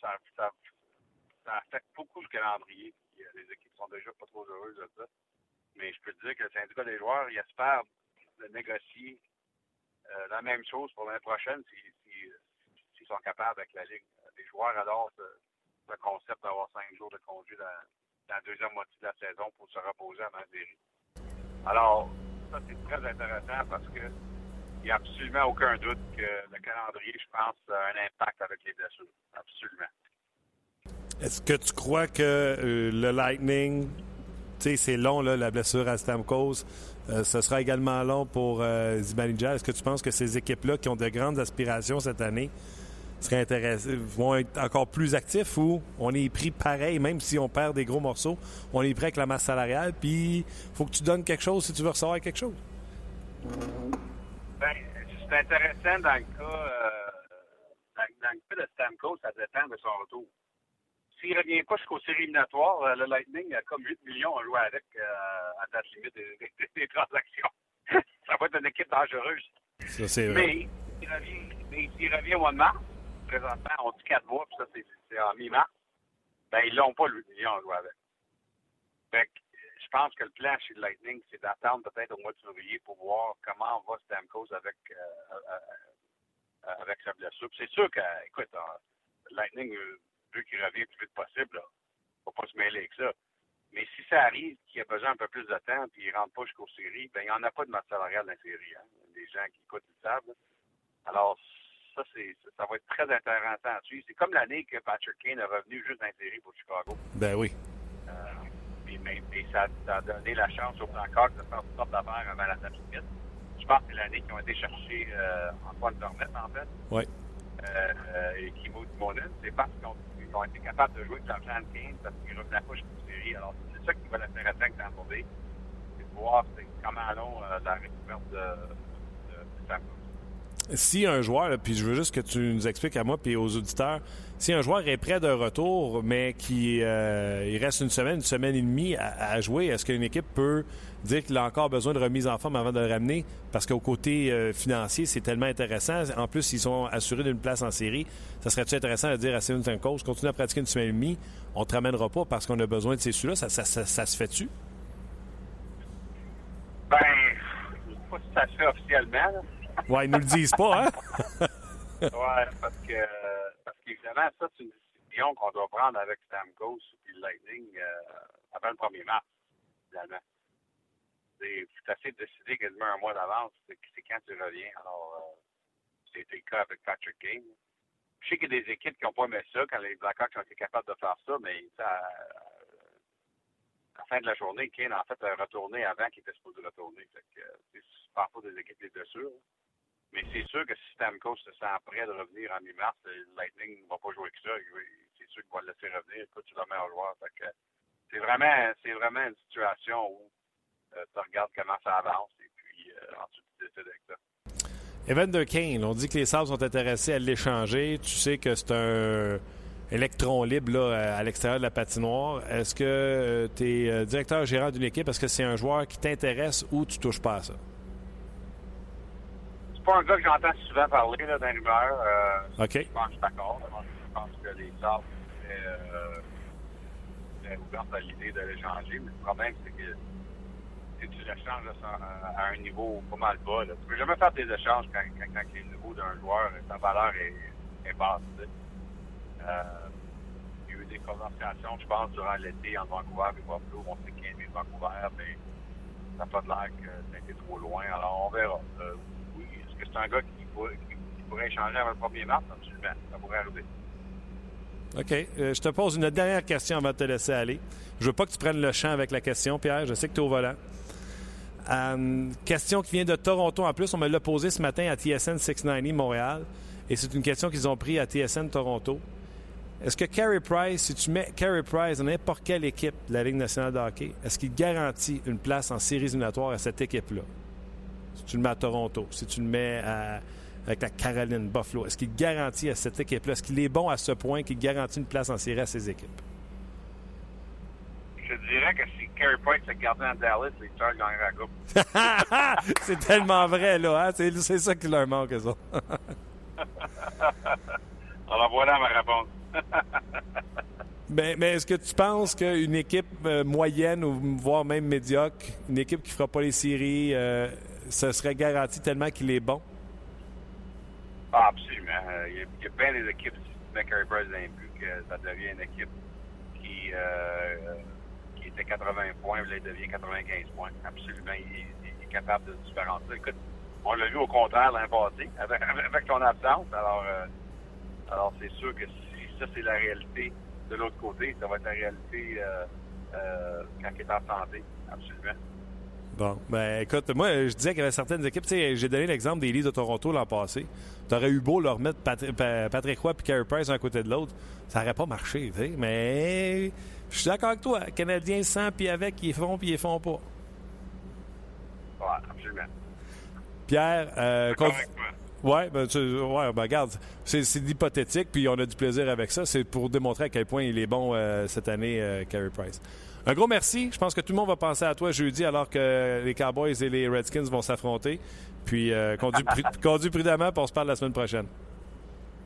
ça, ça, affecte beaucoup le calendrier. Les équipes sont déjà pas trop heureuses de ça. Mais je peux te dire que le syndicat des joueurs, il espère de négocier euh, la même chose pour l'année prochaine s'ils si, sont capables avec la Ligue. Les joueurs adorent ce, ce concept d'avoir cinq jours de congé dans, dans, la deuxième moitié de la saison pour se reposer la série. Alors, ça, c'est très intéressant parce que il n'y a absolument aucun doute que le calendrier, je pense, a un impact avec les blessures. Absolument. Est-ce que tu crois que euh, le Lightning, tu sais, c'est long, là, la blessure à Stamkos, euh, ce sera également long pour euh. Est-ce que tu penses que ces équipes-là, qui ont de grandes aspirations cette année, seraient intéressées, vont être encore plus actifs ou on est pris pareil, même si on perd des gros morceaux, on est pris avec la masse salariale, puis il faut que tu donnes quelque chose si tu veux recevoir quelque chose? Ben, c'est intéressant dans le cas, euh, dans, dans, le cas de Stamkos, ça dépend de son retour. S'il ne revient pas jusqu'aux séries éliminatoires, euh, le Lightning a comme 8 millions à jouer avec euh, à date limite des, des, des transactions. [laughs] ça va être une équipe dangereuse. Ça, c'est vrai. Mais s'il revient, s'il revient au mois de mars, présentement, on dit 4 mois, puis ça, c'est en mi-mars, ben, ils n'ont pas le 8 millions à jouer avec. Fait que, je pense que le plan chez Lightning, c'est d'attendre peut-être au mois de février pour voir comment va Stamkos avec, euh, euh, avec sa blessure. C'est sûr que, écoute, euh, le Lightning veut qu'il revienne le plus vite possible. Ne faut pas se mêler avec ça. Mais si ça arrive qu'il a besoin un peu plus de temps et il rentre pas jusqu'aux séries, ben il n'y en a pas de masse dans les séries. Hein. Les gens qui écoutent le savent. Alors, ça, c'est, ça va être très intéressant à suivre. C'est comme l'année que Patrick Kane est revenu juste dans les séries pour Chicago. Ben oui. Euh, mais, mais ça, ça, a donné la chance aux Blackhawks de faire toutes sortes d'affaires avant la limite. Je pense que c'est l'année qu'ils ont été chercher euh, Antoine Dormet, en fait. Oui. Euh, et Kimo Dumoulin, c'est parce qu'ils ont, été capables de jouer avec l'argent de Kane parce qu'ils revenaient pas jusqu'aux séries. Alors, c'est ça qui va être intéressant que Tampa Bay. C'est de voir comment allons euh, la récupération de, de, de si un joueur, puis je veux juste que tu nous expliques à moi puis aux auditeurs, si un joueur est prêt d'un retour, mais qui euh, il reste une semaine, une semaine et demie à, jouer, est-ce qu'une équipe peut dire qu'il a encore besoin de remise en forme avant de le ramener? Parce qu'au côté euh, financier, c'est tellement intéressant. En plus, ils sont assurés d'une place en série. Ça serait-tu intéressant de dire à Steven Stamkos, continue à pratiquer une semaine et demie, on te ramènera pas parce qu'on a besoin de ces sous-là? Ça, ça, se fait-tu? Ben, je sais pas si ça se fait officiellement. Ouais, ils nous le disent pas, hein? [laughs] ouais, parce que, parce qu'évidemment, ça, c'est une décision qu'on doit prendre avec Stamkos et Lightning euh, avant le 1er mars, finalement. C'est assez de décider quasiment un mois d'avance, c'est quand tu reviens. Alors, euh, c'était le cas avec Patrick Kane. Je sais qu'il y a des équipes qui n'ont pas aimé ça quand les Blackhawks ont été capables de faire ça, mais ça, euh, à la fin de la journée, Kane, en fait, a retourné avant qu'il était supposé retourner. Fait que, c'est parfois des équipes les blessures. Mais c'est sûr que si Stamkos se sent prêt de revenir en mi-mars, Lightning ne va pas jouer avec ça. C'est sûr qu'il va le laisser revenir. Écoute, tu le meilleur joueur. c'est vraiment, vraiment une situation où euh, tu regardes comment ça avance et puis euh, ensuite tu décides avec ça. Evander Kane, on dit que les Sabres sont intéressés à l'échanger. Tu sais que c'est un électron libre là, à l'extérieur de la patinoire. Est-ce que tu es directeur gérant d'une équipe? Est-ce que c'est un joueur qui t'intéresse ou tu touches pas à ça? C'est pas un gars que j'entends souvent parler là, dans rumeurs. Euh, OK. Je pense que je suis d'accord. Je pense que les Sabres sont ouverts à l'idée de l'échanger. Mais le problème, c'est que si tu l'échanges à un niveau pas mal bas, là, tu peux jamais faire des échanges quand, quand, quand le niveau d'un joueur, sa valeur est, est basse. Euh, il y a eu des conversations, je pense, durant l'été en Vancouver et Buffalo. On sait qu'il y a de Vancouver, mais ça n'a pas l'air que ça a été trop loin. Alors, on verra. Euh, c'est un gars qui, pourrait, échanger avant le 1er mars? Absolument. Ça pourrait arriver. OK. Euh, je te pose une dernière question avant de te laisser aller. Je veux pas que tu prennes le champ avec la question, Pierre. Je sais que tu es au volant. Euh, question qui vient de Toronto en plus. On me l'a posée ce matin à TSN 690 Montréal. Et c'est une question qu'ils ont pris à TSN Toronto. Est-ce que Carey Price, si tu mets Carey Price dans n'importe quelle équipe de la Ligue nationale de hockey, est-ce qu'il garantit une place en séries éliminatoires à cette équipe-là? Si tu le mets à Toronto, si tu le mets avec la Caroline Buffalo, est-ce qu'il garantit à cette équipe-là? Est-ce qu'il est bon à ce point qu'il garantit une place en série à ses équipes? Je dirais que si Carey Price se gardé en Dallas, les Stars gagneraient la Coupe. [laughs] c'est tellement vrai, là. Hein? C'est, ça qui leur manque, ça. [laughs] Alors voilà ma réponse. [laughs] mais, mais est-ce que tu penses qu'une équipe euh, moyenne ou voire même médiocre, une équipe qui ne fera pas les séries, euh, ce serait garanti tellement qu'il est bon? Ah, absolument. Euh, il y, a, il y, a, bien des équipes, si buts, que ça devient une équipe qui, qui était 80 points, là, il devient 95 points. Absolument, il, est capable de différencier. Écoute, on l'a vu au contraire l'an passé, avec, avec ton absence. Alors, alors, c'est sûr que si ça, c'est la réalité de l'autre côté, ça va être la réalité euh, euh, quand il est en santé. Absolument. Bon, ben écoute, moi, je disais qu'il y avait certaines équipes. Tu sais, j'ai donné l'exemple des Leafs de Toronto l'an passé. Tu aurais eu beau leur mettre Patrick, Patrick Roy et Carey Price un côté de l'autre. Ça n'aurait pas marché, tu sais. Mais je suis d'accord avec toi. Canadiens sans puis avec, ils font puis ils font pas. Oui, absolument. Pierre, euh, oui, ben, ouais, ben, regarde, c'est hypothétique, puis on a du plaisir avec ça. C'est pour démontrer à quel point il est bon euh, cette année, euh, Carey Price. Un gros merci. Je pense que tout le monde va penser à toi jeudi alors que les Cowboys et les Redskins vont s'affronter. Puis euh, conduis, [laughs] conduis, prudemment, puis on se parle la semaine prochaine.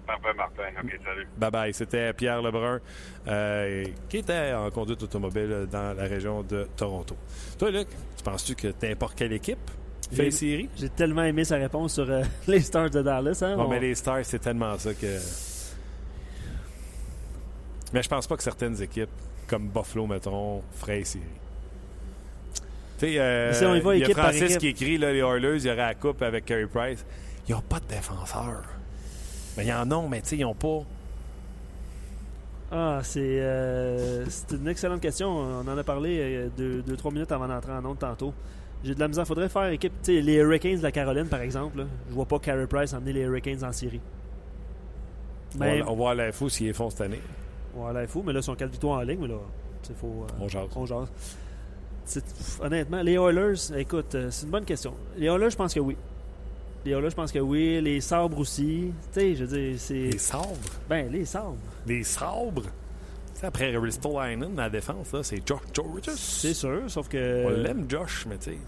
Parfait, Martin. OK, salut. Bye bye. C'était Pierre Lebrun, euh, qui était en conduite automobile dans la région de Toronto. Toi, Luc, tu penses-tu que n'importe quelle équipe fait série? J'ai tellement aimé sa réponse sur euh, [laughs] les Stars de Dallas. Hein? Bon, mais les Stars, c'est tellement ça que. Mais je pense pas que certaines équipes, comme Buffalo, mettons, feraient série. Tu sais, euh, si il y a Francis qui écrit là, les Oilers, il y aurait la coupe avec Carey Price. Ils n'ont pas de défenseurs. Mais ils en ont, mais tu sais, ils n'ont pas. Ah, c'est euh, c'est une excellente question. On en a parlé euh, deux, deux, trois minutes avant d'entrer en onde tantôt. J'ai de la misère. Faudrait faire équipe. Les Hurricanes de la Caroline, par exemple. Là, je vois pas Carey Price emmener les Hurricanes en série. Mais, on, va, à l'info s'ils les font cette année. On va à l'info, mais là, ils sont 4 victoires en ligne. Mais là, faut, euh, on jase. On jase. Honnêtement, les Oilers, écoute, euh, c'est une bonne question. Les Oilers, je pense que oui. Les Oilers, je pense que oui. Les Sabres aussi. Tu sais, je veux dire, c'est. Les Sabres? Ben, les Sabres. Les Sabres? Après Ristolainen, la défense, là, c'est Josh Georges. C'est sûr, sauf que. On l'aime, Josh, mais tu sais.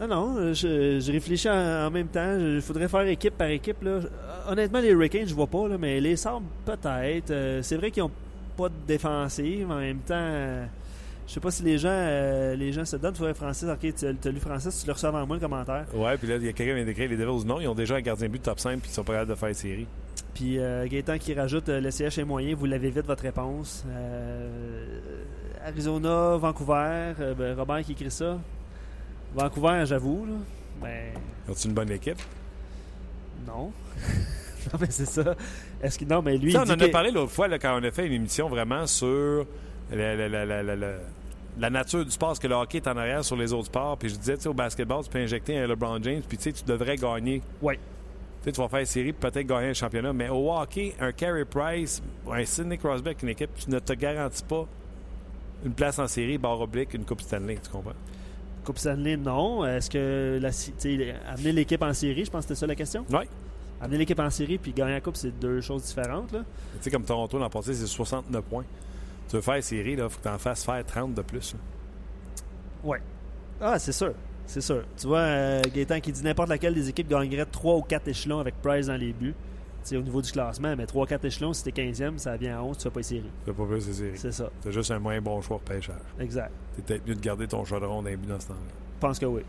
Non, non, je, je réfléchis en, en, même temps. Il faudrait faire équipe par équipe. Là. Honnêtement, les Hurricanes, je vois pas, là, mais les Sabres, peut-être. Euh, c'est vrai qu'ils n'ont pas de défensive. En même temps, euh, je sais pas si les gens euh, les gens se donnent. Faudrait Francis, ok, tu as lu Francis, tu le reçois avant moi le commentaire. Ouais, puis là, il y a quelqu'un qui vient d'écrire les Devils. Non, ils ont déjà un gardien de but top 5 puis ils sont pas capables de faire une série. Puis euh, Gaétan qui rajoute le CH est moyen, vous l'avez vite votre réponse. Euh, Arizona, Vancouver, ben, Robert qui écrit ça. Vancouver, j'avoue. Ben... As-tu une bonne équipe? Non. [laughs] non, mais c'est ça. Est-ce que non, mais lui. Ça, on en a parlé l'autre fois là, quand on a fait une émission vraiment sur la nature du sport, que le hockey est en arrière sur les autres sports. Puis je disais, tu sais, au basketball, tu peux injecter un LeBron James, puis tu sais, tu devrais gagner. Oui. Tu sais, tu vas faire une série, peut-être gagner un championnat. Mais au hockey, un Carey Price, un Sidney Crosby avec une équipe, tu ne te garantis pas une place en série, barre oblique, une Coupe Stanley, tu comprends? Coupe Stanley, non. Est-ce que la, amener l'équipe en série, je pense que c'était ça la question? Oui. Amener l'équipe en série puis gagner la Coupe, c'est deux choses différentes. Tu sais, comme Toronto l'an passé, c'est 69 points. Tu veux faire série, il faut que tu en fasses faire 30 de plus. Oui. Ah, c'est sûr. C'est sûr. Tu vois, euh, Gaétan qui dit n'importe laquelle des équipes gagnerait 3 ou 4 échelons avec Price dans les buts. Au niveau du classement, mais 3-4 échelons, si t'es 15e, ça vient à 11, tu fais pas séries. Tu fais pas plus de séries. C'est ça. C'est juste un moins bon choix pour pêchage. Exact. T'es peut-être mieux de garder ton chaudron d'un but dans ce temps-là. Je pense que oui.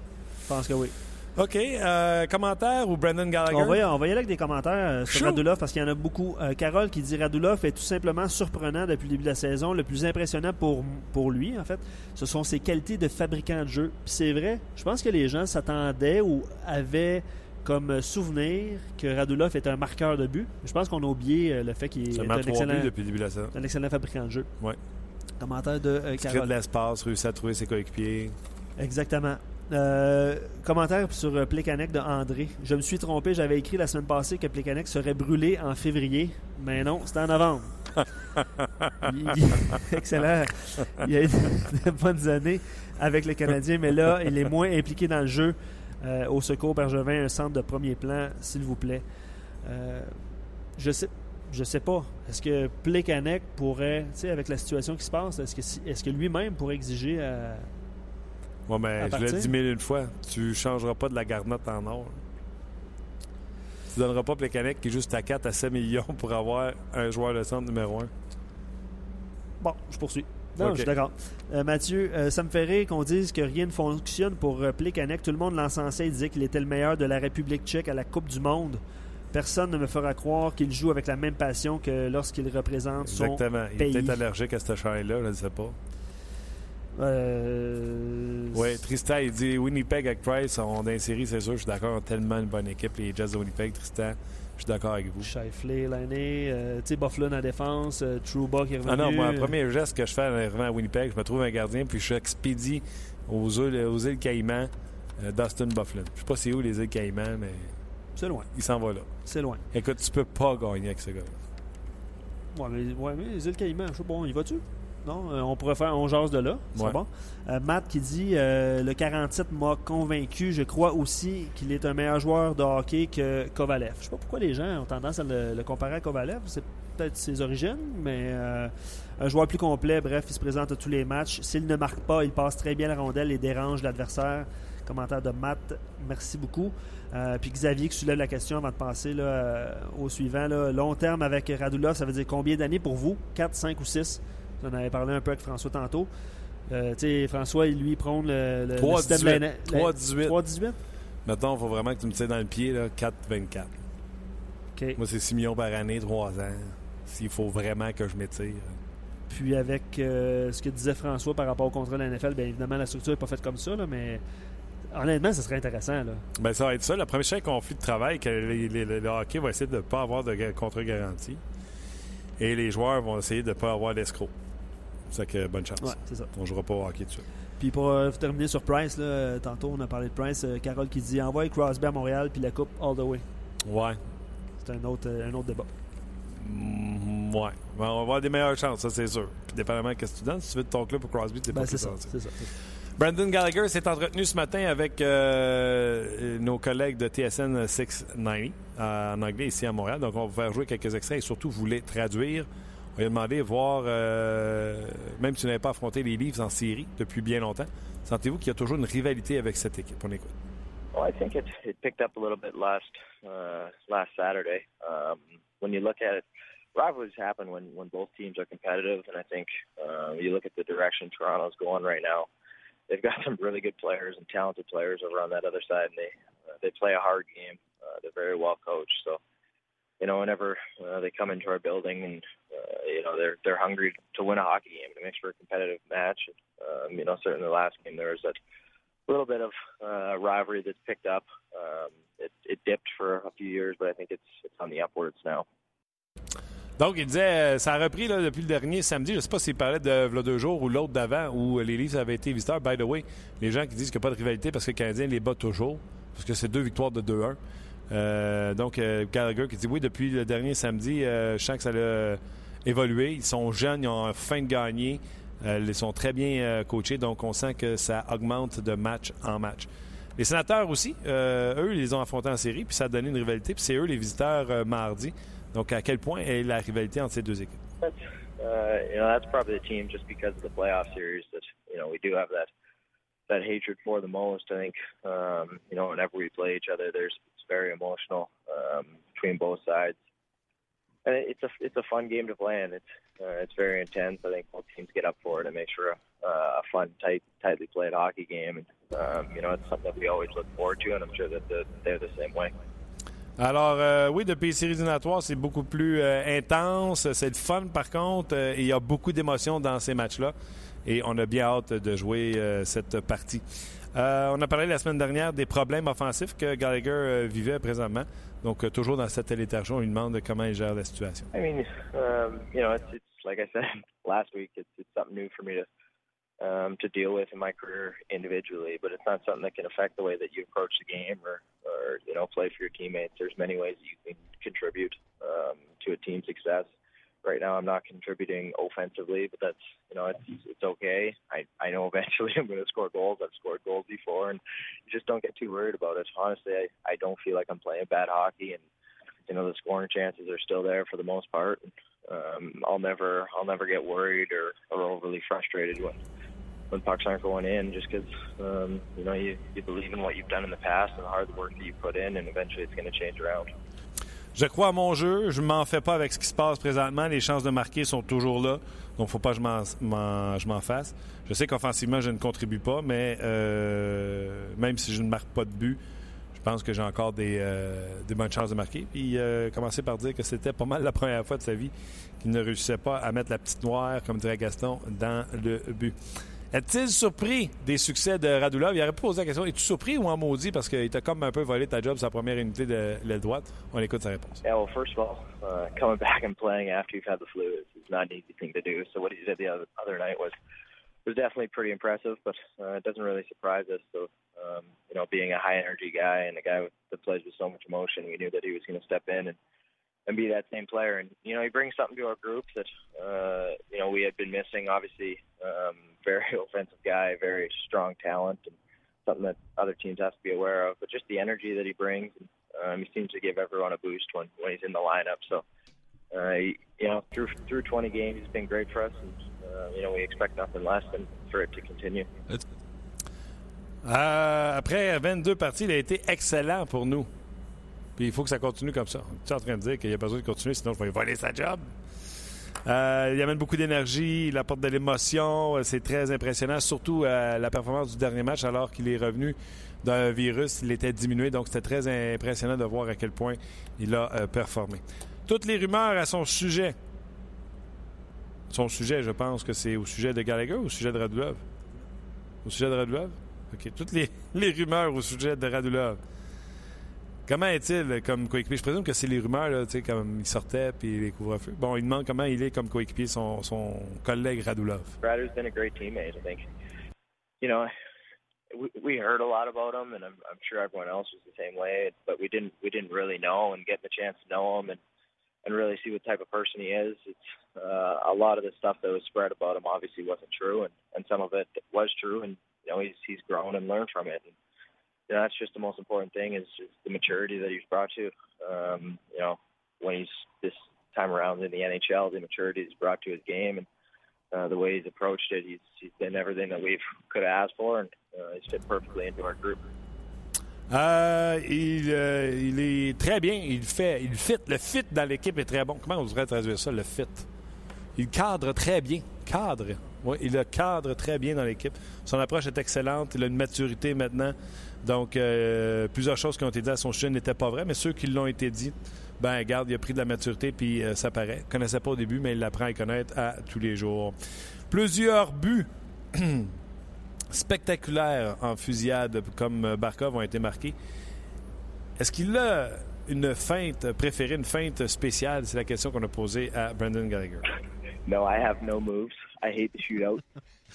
Je pense que oui. OK. Euh, commentaire ou Brendan Gallagher? On va, on va y aller avec des commentaires euh, sur. Radulov parce qu'il y en a beaucoup. Euh, Carole qui dit Radulov est tout simplement surprenant depuis le début de la saison. Le plus impressionnant pour, pour lui, en fait, ce sont ses qualités de fabricant de jeu. Puis c'est vrai, je pense que les gens s'attendaient ou avaient comme souvenir que Radulov est un marqueur de but. Je pense qu'on a oublié euh, le fait qu'il est un excellent, depuis le début de la un excellent fabricant de jeu. Ouais. Commentaire de euh, crée de Carole. l'espace, réussit à trouver ses coéquipiers. Exactement. Euh, commentaire sur euh, Plekanec de André. Je me suis trompé, j'avais écrit la semaine passée que Plekanec serait brûlé en février, mais non, c'était en novembre. [laughs] Il- il- [laughs] excellent. Il a eu de bonnes années avec le Canadien, mais là, il est moins impliqué dans le jeu. Euh, au secours Bergevin, un centre de premier plan, s'il vous plaît. Euh, je sais. Je sais pas. Est-ce que Plekanec pourrait, tu sais, avec la situation qui se passe, est-ce que, si- est-ce que lui-même pourrait exiger à, Ouais, mais À je l'ai dit mille une fois. Tu changeras pas de la garnotte en or. Tu donneras pas Plekanec qui est juste à 4 à 7 millions pour avoir un joueur de centre numéro 1. Bon, je poursuis. Non, je suis d'accord. Euh, Mathieu, euh, ça me fait rire qu'on dise que rien ne fonctionne pour euh, Plekanec. Tout le monde l'encensait et disait qu'il était le meilleur de la République tchèque à la Coupe du Monde. Personne ne me fera croire qu'il joue avec la même passion que lorsqu'il représente son... Exactement. Il est pays. peut-être allergique à cette chaîne-là, je ne sais pas. Euh, Oui, Tristan, il dit Winnipeg avec Price, on est série, c'est sûr, je suis d'accord, a tellement une bonne équipe, les Jets de Winnipeg, Tristan, je suis d'accord avec vous. Shifley l'année, euh, tu sais, Buffalo en défense, euh, Trouba qui est revenu. Ah non, moi, le premier geste que je fais en arrivant à Winnipeg, je me trouve un gardien, puis je expédie aux îles, aux îles Caïmans, euh, Dustin Bufflin. Je sais pas c'est où les îles Caïmans, mais C'est loin, il s'en va là. c'est loin. Écoute, tu peux pas gagner avec ce gars-là. Ouais, mais, ouais, mais les îles Caïmans, je sais pas, y va-tu? Non, euh, on pourrait faire on jase de là. C'est Ouais. bon. Euh, Matt qui dit euh, le 47 m'a convaincu. Je crois aussi qu'il est un meilleur joueur de hockey que Kovalev. Je sais pas pourquoi les gens ont tendance à le, le comparer à Kovalev. C'est peut-être ses origines, mais euh, un joueur plus complet. Bref, il se présente à tous les matchs. S'il ne marque pas, il passe très bien la rondelle et dérange l'adversaire. Commentaire de Matt. Merci beaucoup. Puis Xavier qui soulève la question avant de passer là, au suivant. là. Long terme avec Radulov, ça veut dire combien d'années pour vous? 4, 5 ou 6 On en avait parlé un peu avec François tantôt. Euh, François, il lui prône le, le, le 3-18. système de la- la- 3-18. 3-18 Mettons, il faut vraiment que tu me tires dans le pied, là, 4-24. OK. Moi, c'est 6 millions par année, 3 ans. S'il faut vraiment que je m'étire. Puis avec euh, ce que disait François par rapport au contrat de la NFL, bien évidemment, la structure n'est pas faite comme ça, là, mais honnêtement, ce serait intéressant. Là. Ben, ça va être ça. Le premier chef conflit de travail, que les- les- le hockey va essayer de ne pas avoir de ga- contre-garantie. Et les joueurs vont essayer de ne pas avoir d'escroc. C'est que bonne chance. Ouais, c'est ça. On ne jouera pas au hockey dessus. Puis pour euh, terminer sur Price, là, tantôt on a parlé de Price, euh, Carole qui dit envoie Crosby à Montréal puis la coupe all the way. Ouais. C'est un autre, euh, un autre débat. Mm, ouais. Ben, on va avoir des meilleures chances, ça, c'est sûr. Puis, dépendamment de ce que tu donnes, si tu veux de ton club pour Crosby, tu Ben, pas c'est ça, ça. Brandon Gallagher s'est entretenu ce matin avec euh, nos collègues de TSN 690 euh, en anglais ici à Montréal. Donc, on va vous faire jouer quelques extraits et surtout, vous les traduire. On lui a demandé de voir, euh, même si tu n'avais pas affronté les Leafs en série depuis bien longtemps, sentez-vous qu'il y a toujours une rivalité avec cette équipe? On écoute. Well, I think it it picked up a little bit last uh, last Saturday. Um, when you look at it, rivalries happen when when both teams are competitive, and I think uh, you look at the direction Toronto's going right now. They've got [laughs] some really good players and talented players over on that other side, and they uh, they play a hard game. Uh, they're very well coached, so you know whenever uh, they come into our building and uh, you know they're they're hungry to win a hockey game. It makes for a competitive match. Um, you know, certainly the last game there was that little bit of uh, rivalry that's picked up. Um, it, it dipped for a few years, but I think it's it's on the upwards now. Donc, il disait, ça a repris là, depuis le dernier samedi. Je ne sais pas s'il parlait de là, deux jours ou l'autre d'avant où les Leafs avaient été visiteurs. By the way, les gens qui disent qu'il n'y a pas de rivalité parce que le Canadien les bat toujours, parce que c'est deux victoires de 2-1. Euh, donc, euh, Gallagher qui dit oui, depuis le dernier samedi, euh, je sens que ça a évolué. Ils sont jeunes, ils ont fin de gagner. ils sont très bien coachés, donc on sent que ça augmente de match en match. Les sénateurs aussi, eux, ils les ont affrontés en série, puis ça a donné une rivalité, puis c'est eux les visiteurs mardi. Donc, à quel point est la rivalité entre ces deux équipes? Uh, you know, that's probably the team just because of the playoff series that, you know, we do have that that hatred for the most. I think, um, you know, whenever we play each other, there's it's very emotional um, between both sides. And it's a it's a fun game to play, and it's uh, it's very intense. I think both teams get up for it and make sure a, uh, a fun, tight, tightly played hockey game. And um, you know, it's something that we always look forward to, and I'm sure that the, they're the same way. Alors, euh, oui, depuis les séries éliminatoires, c'est beaucoup plus euh, intense. C'est le fun, par contre. Euh, il y a beaucoup d'émotions dans ces matchs-là. Et on a bien hâte de jouer euh, cette partie. Euh, on a parlé la semaine dernière des problèmes offensifs que Gallagher euh, vivait présentement. Donc, euh, toujours dans cette léthargie, on lui demande comment il gère la situation. I mean, um, you know, it's, it's like I said [laughs] last week, it's, it's something new for me to um, to deal with in my career individually, but it's not something that can affect the way that you approach the game or, or you know, play for your teammates. There's many ways that you can contribute um, to a team's success right now I'm not contributing offensively, but that's you know it's it's okay. I I know [laughs] eventually I'm going to score goals. I've scored goals before, and you just don't get too worried about it. Honestly, I I don't feel like I'm playing bad hockey, and you know the scoring chances are still there for the most part. Um, I'll never I'll never get worried or or overly frustrated when when pucks aren't going in, just because um, you know you you believe in what you've done in the past and the hard work that you put in, and eventually it's going to change around. Je crois à mon jeu. Je m'en fais pas avec ce qui se passe présentement. Les chances de marquer sont toujours là. Donc, faut pas que je m'en fasse. Je sais qu'offensivement, je ne contribue pas, mais euh, même si je ne marque pas de but, je pense que j'ai encore des, euh, bonnes chances de marquer. Puis, euh, commencer par dire que c'était pas mal la première fois de sa vie qu'il ne réussissait pas à mettre la petite noire, comme dirait Gaston, dans le but. Est-il surpris des succès de Radulov? Il aurait posé la question, es-tu surpris ou en maudit parce qu'il t'a comme un peu volé ta job sa première unité de l'aile droite? On écoute sa réponse. Yeah, well, first of all, uh, coming [laughs] back and playing after you've had the flu is, is not an easy thing to do. So what he did the other, other night was was definitely pretty impressive, but uh, it doesn't really surprise us. So, um, you know, being a high energy guy and a guy that plays with so much emotion, we knew that he was going to step in and and be that same player. And you know, he brings something to our group that uh, you know we had been missing. Obviously, um, very [laughs] offensive guy, very strong talent, and something that other teams have to be aware of. But just the energy that he brings, and, um, he seems to give everyone a boost when when he's in the lineup. So. Uh, you know, through through 20 games, he's been great for us, and uh, you know we expect nothing less than for it to continue. Euh, après 22 parties, il a été excellent pour nous. Puis il faut que ça continue comme ça. Tu es en train de dire qu'il y a besoin de continuer, sinon il va voler sa job. Euh, il amène beaucoup d'énergie, il apporte de l'émotion, c'est très impressionnant, surtout euh, la performance du dernier match alors qu'il est revenu d'un virus, il était diminué, donc c'était très impressionnant de voir à quel point il a euh, performé. Toutes les rumeurs à son sujet. Son sujet, je pense que c'est au sujet de Gallagher ou au sujet de Radulov? Au sujet de Radulov? OK. Toutes les, [laughs] les rumeurs au sujet de Radulov. Comment est-il comme coéquipier? Je présume que c'est les rumeurs, là, comme il sortait puis les couvre-feu. Bon, il demande comment il est comme coéquipier son, son collègue Radulov. Radul's been a great teammate, I think. You know, we, we heard a lot about him, and I'm, I'm sure everyone else was the same way. But we didn't we didn't really know, and getting the chance to know him and and really see what type of person he is. It's uh, a lot of the stuff that was spread about him obviously wasn't true, and and some of it was true, and you know he's he's grown and learned from it. And, know, that's just the most important thing is just the maturity that he's brought to. Um, you know, when he's this time around in the NHL, the maturity he's brought to his game and uh, the way he's approached it, he's, he's been everything that we've could have asked for, and uh, he's fit perfectly into our group. Euh, il, euh, il est très bien. Il fait, il fit. Le fit dans l'équipe est très bon. Comment on devrait traduire ça, le fit? Il cadre très bien. Cadre. Il le cadre très bien dans l'équipe. Son approche est excellente. Il a une maturité maintenant. Donc, euh, plusieurs choses qui ont été dites à son sujet n'étaient pas vraies, mais ceux qui l'ont été dit, ben garde, il a pris de la maturité, puis euh, ça paraît. Il connaissait pas au début, mais il l'apprend à connaître à tous les jours. Plusieurs buts [clears throat] spectaculaires en fusillade, comme Barkov, ont été marqués. Est-ce qu'il a une feinte préférée, une feinte spéciale? C'est la question qu'on a posée à Brandon Gallagher. No, I have no moves. I hate the shootout.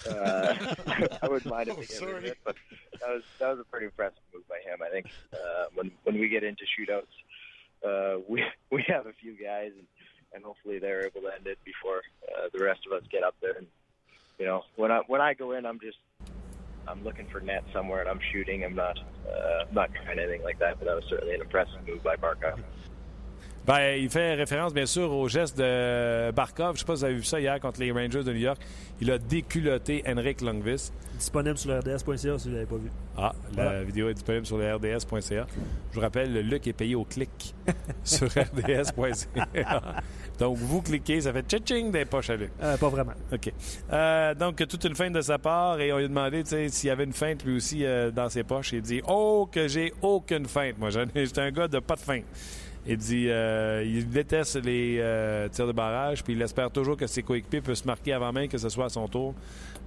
Uh, [laughs] I wouldn't mind if Oh, get sorry. it, but that was that was a pretty impressive move by him. I think uh, when when we get into shootouts, uh, we [laughs] we have a few guys, and, and hopefully they're able to end it before uh, the rest of us get up there. And you know, when I when I go in, I'm just I'm looking for net somewhere, and I'm shooting. I'm not uh, not trying anything like that. But that was certainly an impressive move by Barkov. Ben, il fait référence, bien sûr, au geste de Barkov. Je ne sais pas si vous avez vu ça hier contre les Rangers de New York. Il a déculotté Henrik Longvis. Disponible sur le RDS.ca si vous ne l'avez pas vu. Ah, la vidéo est disponible sur le rds.ca. Je vous rappelle, le Luc est payé au clic [laughs] sur rds.ca. Donc, vous cliquez, ça fait tching des poches à Luc. Euh, pas vraiment. OK. Euh, donc, toute une feinte de sa part et on lui a demandé s'il y avait une feinte lui aussi euh, dans ses poches. Il dit Oh, que j'ai aucune feinte. Moi, j'étais un gars de pas de feinte. Il dit euh, il déteste les euh, tirs de barrage, puis il espère toujours que ses coéquipiers se marquer avant même que ce soit à son tour.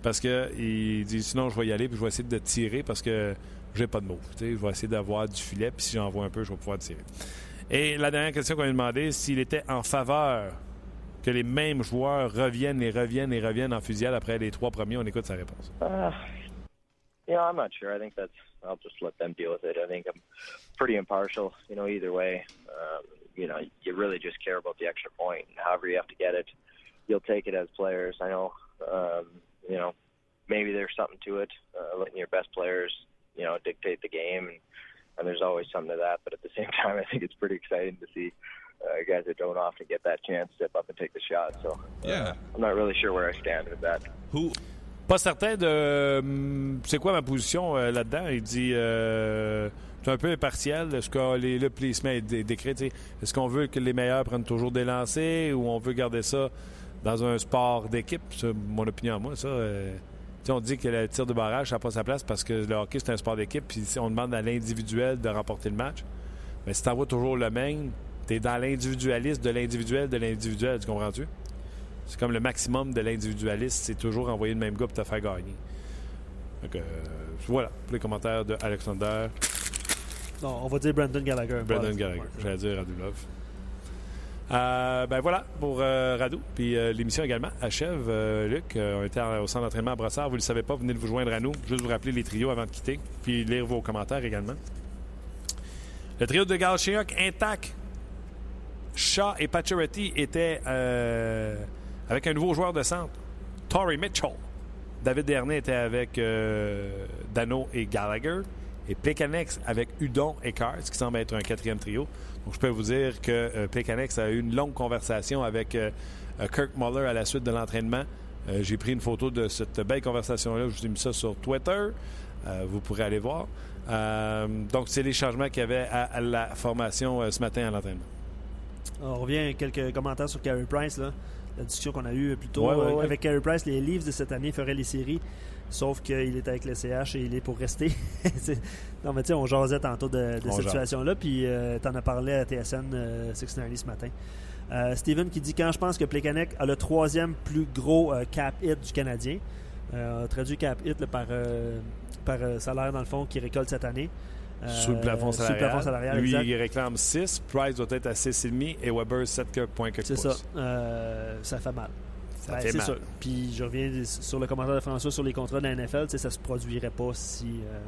Parce que il dit sinon, je vais y aller, puis je vais essayer de tirer parce que j'ai pas de mots. Je vais essayer d'avoir du filet, puis si j'en vois un peu, je vais pouvoir tirer. Et la dernière question qu'on a demandé, s'il était en faveur que les mêmes joueurs reviennent et reviennent et reviennent en fusillade après les trois premiers. On écoute sa réponse. Uh, you know, I'm not sure. I think that's. I'll just let them deal with it. I think I'm pretty impartial. You know, either way. Um, you know, you really just care about the extra point, and however you have to get it, you'll take it as players. I know. Um, you know, maybe there's something to it, uh, letting your best players, you know, dictate the game, and, and there's always something to that. But at the same [laughs] time, I think it's pretty exciting to see uh, guys that don't often get that chance step up and take the shot. So, uh, Yeah. I'm not really sure where I stand with that. Who Pas certain de. hum, C'est quoi ma position euh, là-dedans? Il dit. Euh, c'est un peu impartial. Est-ce que les, le placement est dé- décrit? Est-ce qu'on veut que les meilleurs prennent toujours des lancers ou on veut garder ça dans un sport d'équipe? Mon opinion à moi, ça. euh, on dit que le tir de barrage, ça n'a pas sa place parce que le hockey, c'est un sport d'équipe. Puis on demande à l'individuel de remporter le match, mais si tu toujours le même, tu es dans l'individualisme de l'individuel de l'individuel. Tu comprends-tu? C'est comme le maximum de l'individualiste, c'est toujours envoyer le même gars pour te faire gagner. Donc, euh, voilà, pour les commentaires de Alexander, Non, on va dire Brandon Gallagher. Brandon. Gallagher. J'allais dire Radulov. Euh, ben voilà pour euh, Radou. Puis euh, l'émission également achève. Euh, Luc, on était au centre d'entraînement à Brossard. Vous ne le savez pas, venez de vous joindre à nous. Juste vous rappeler les trios avant de quitter. Puis lire vos commentaires également. Le trio de Galchenyuk intact. Shaw et Pacioretty étaient avec un nouveau joueur de centre, Torrey Mitchell. David Dernay était avec euh, Dano et Gallagher. Et Plekanex avec Udon et Cars, qui semble être un quatrième trio. Donc, je peux vous dire que euh, a eu une longue conversation avec euh, euh, Kirk Muller à la suite de l'entraînement. J'ai pris une photo de cette belle conversation-là. Je vous ai mis ça sur Twitter. Vous pourrez aller voir. Donc, c'est les changements qu'il y avait à, la formation ce matin à l'entraînement. On revient à quelques commentaires sur Carey Price. Là. La discussion qu'on a eue plus tôt. Ouais, ouais, Euh, ouais. Avec Carey Price, les Leafs de cette année feraient les séries. Sauf qu'il est avec le CH et il est pour rester. [laughs] Non, mais tu sais, on jasait tantôt de, de cette situation-là. Puis euh, t'en as parlé à TSN euh, 690 ce matin. Euh, Steven qui dit quand je pense que Plekanec a le troisième plus gros euh, cap hit du Canadien. Euh, traduit cap hit là, par, euh, par euh, salaire, dans le fond, qu'il récolte cette année. Euh, sous le plafond sous le salarial. plafond salarial, Lui, exact. il réclame 6. Price doit être à 6,5 et Weber 7 points que C'est ça. Euh, ça fait mal. Ça Ben, fait c'est mal. sûr. Puis je reviens sur le commentaire de François sur les contrats de la NFL. Ça se produirait pas si. euh,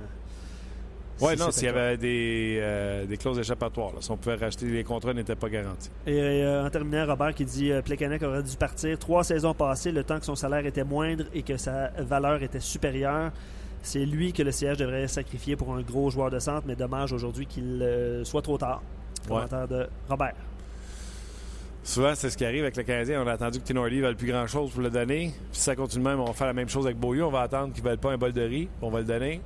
Oui, si non, s'il y avait des, euh, des clauses échappatoires. là. Si on pouvait racheter, les contrats n'étaient pas garantis. Et euh, en terminant, Robert qui dit Plekanec aurait dû partir trois saisons passées, le temps que son salaire était moindre et que sa valeur était supérieure. C'est lui que le siège devrait sacrifier pour un gros joueur de centre, mais dommage aujourd'hui qu'il euh, soit trop tard. Ouais. Commentaire de Robert. Souvent, c'est ce qui arrive avec le Canadien. On a attendu que Tinordi ne veuille plus grand-chose pour le donner. Puis si ça continue même, on va faire la même chose avec Beaulieu. On va attendre qu'il ne veuille pas un bol de riz. puis On va le donner.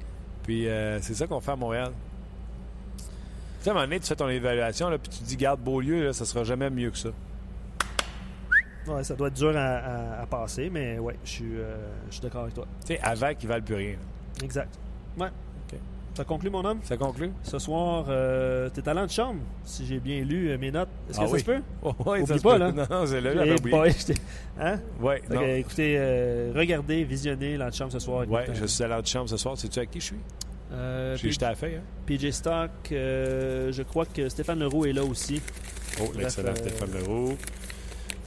Puis euh, c'est ça qu'on fait à Montréal. Tu sais, à un moment donné, tu fais ton évaluation, là, puis tu te dis, garde Beaulieu, là, ça sera jamais mieux que ça. Ouais, ça doit être dur à, à- à passer, mais ouais, je suis, euh, je suis d'accord avec toi. Tu sais, avant qu'ils ne valent plus rien. là. Exact. Ouais. OK. Ça conclut, mon homme? Ça conclut? Ce soir, euh, t'es talent de chambre, si j'ai bien lu euh, mes notes. Est-ce que Ah ça oui. se peut? Oh, [laughs] ouais, Oublie ça se pas, peut. là. Non, [laughs] non, c'est là, j'avais oublié. boy, hein? Ouais, non. que, écoutez, euh, regardez, visionnez l'antichambre ce soir. Ouais, je suis à l'antichambre ce soir. Sais-tu à qui je suis? Euh, J'ai jeté à la feuille. Hein? PJ Stock, euh, je crois que Stéphane Leroux est là aussi. Oh, l'excellent Stéphane Leroux.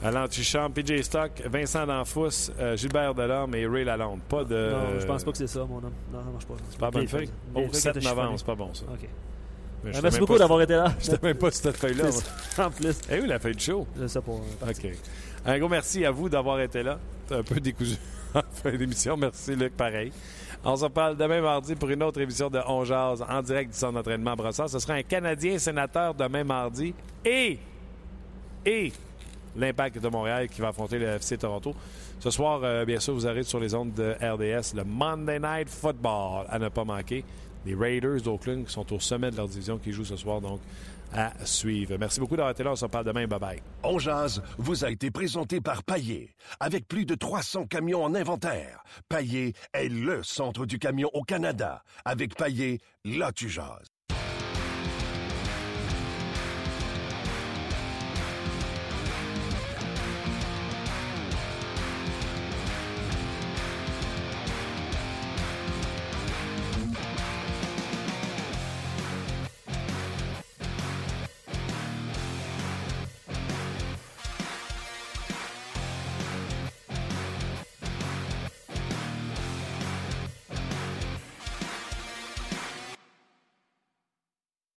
À l'antichambre, PJ Stock, Vincent Danfous, euh, Gilbert Delorme et Ray Lalonde. Pas de. non, je pense pas que c'est ça, mon homme. Non, ça marche pas. C'est pas bonne feuille? Oh, Vieille feuille 7 que t'as novembre, c'est pas bon ça. OK. Mais Euh, merci beaucoup d'avoir été là. [laughs] J'étais même pas cette feuille-là. en plus, Eh oui, la feuille de show. je sais pas. euh. OK. Un gros merci à vous d'avoir été là. C'est un peu décousu [laughs] en fin d'émission. Merci, Luc, pareil. On se reparle demain mardi pour une autre émission de On Jazz en direct du centre d'entraînement à Brossard. Ce sera un Canadien sénateur demain mardi et, et l'Impact de Montréal qui va affronter le FC Toronto. Ce soir, euh, bien sûr, vous aurez sur les ondes de RDS le Monday Night Football à ne pas manquer. Les Raiders d'Oakland sont au sommet de leur division qui jouent ce soir, donc à suivre. Merci beaucoup d'avoir été là. On se reparle demain. Bye bye. On jase vous a été présenté par Paillé. Avec plus de 300 camions en inventaire, Paillé est le centre du camion au Canada. Avec Paillé, là tu jases.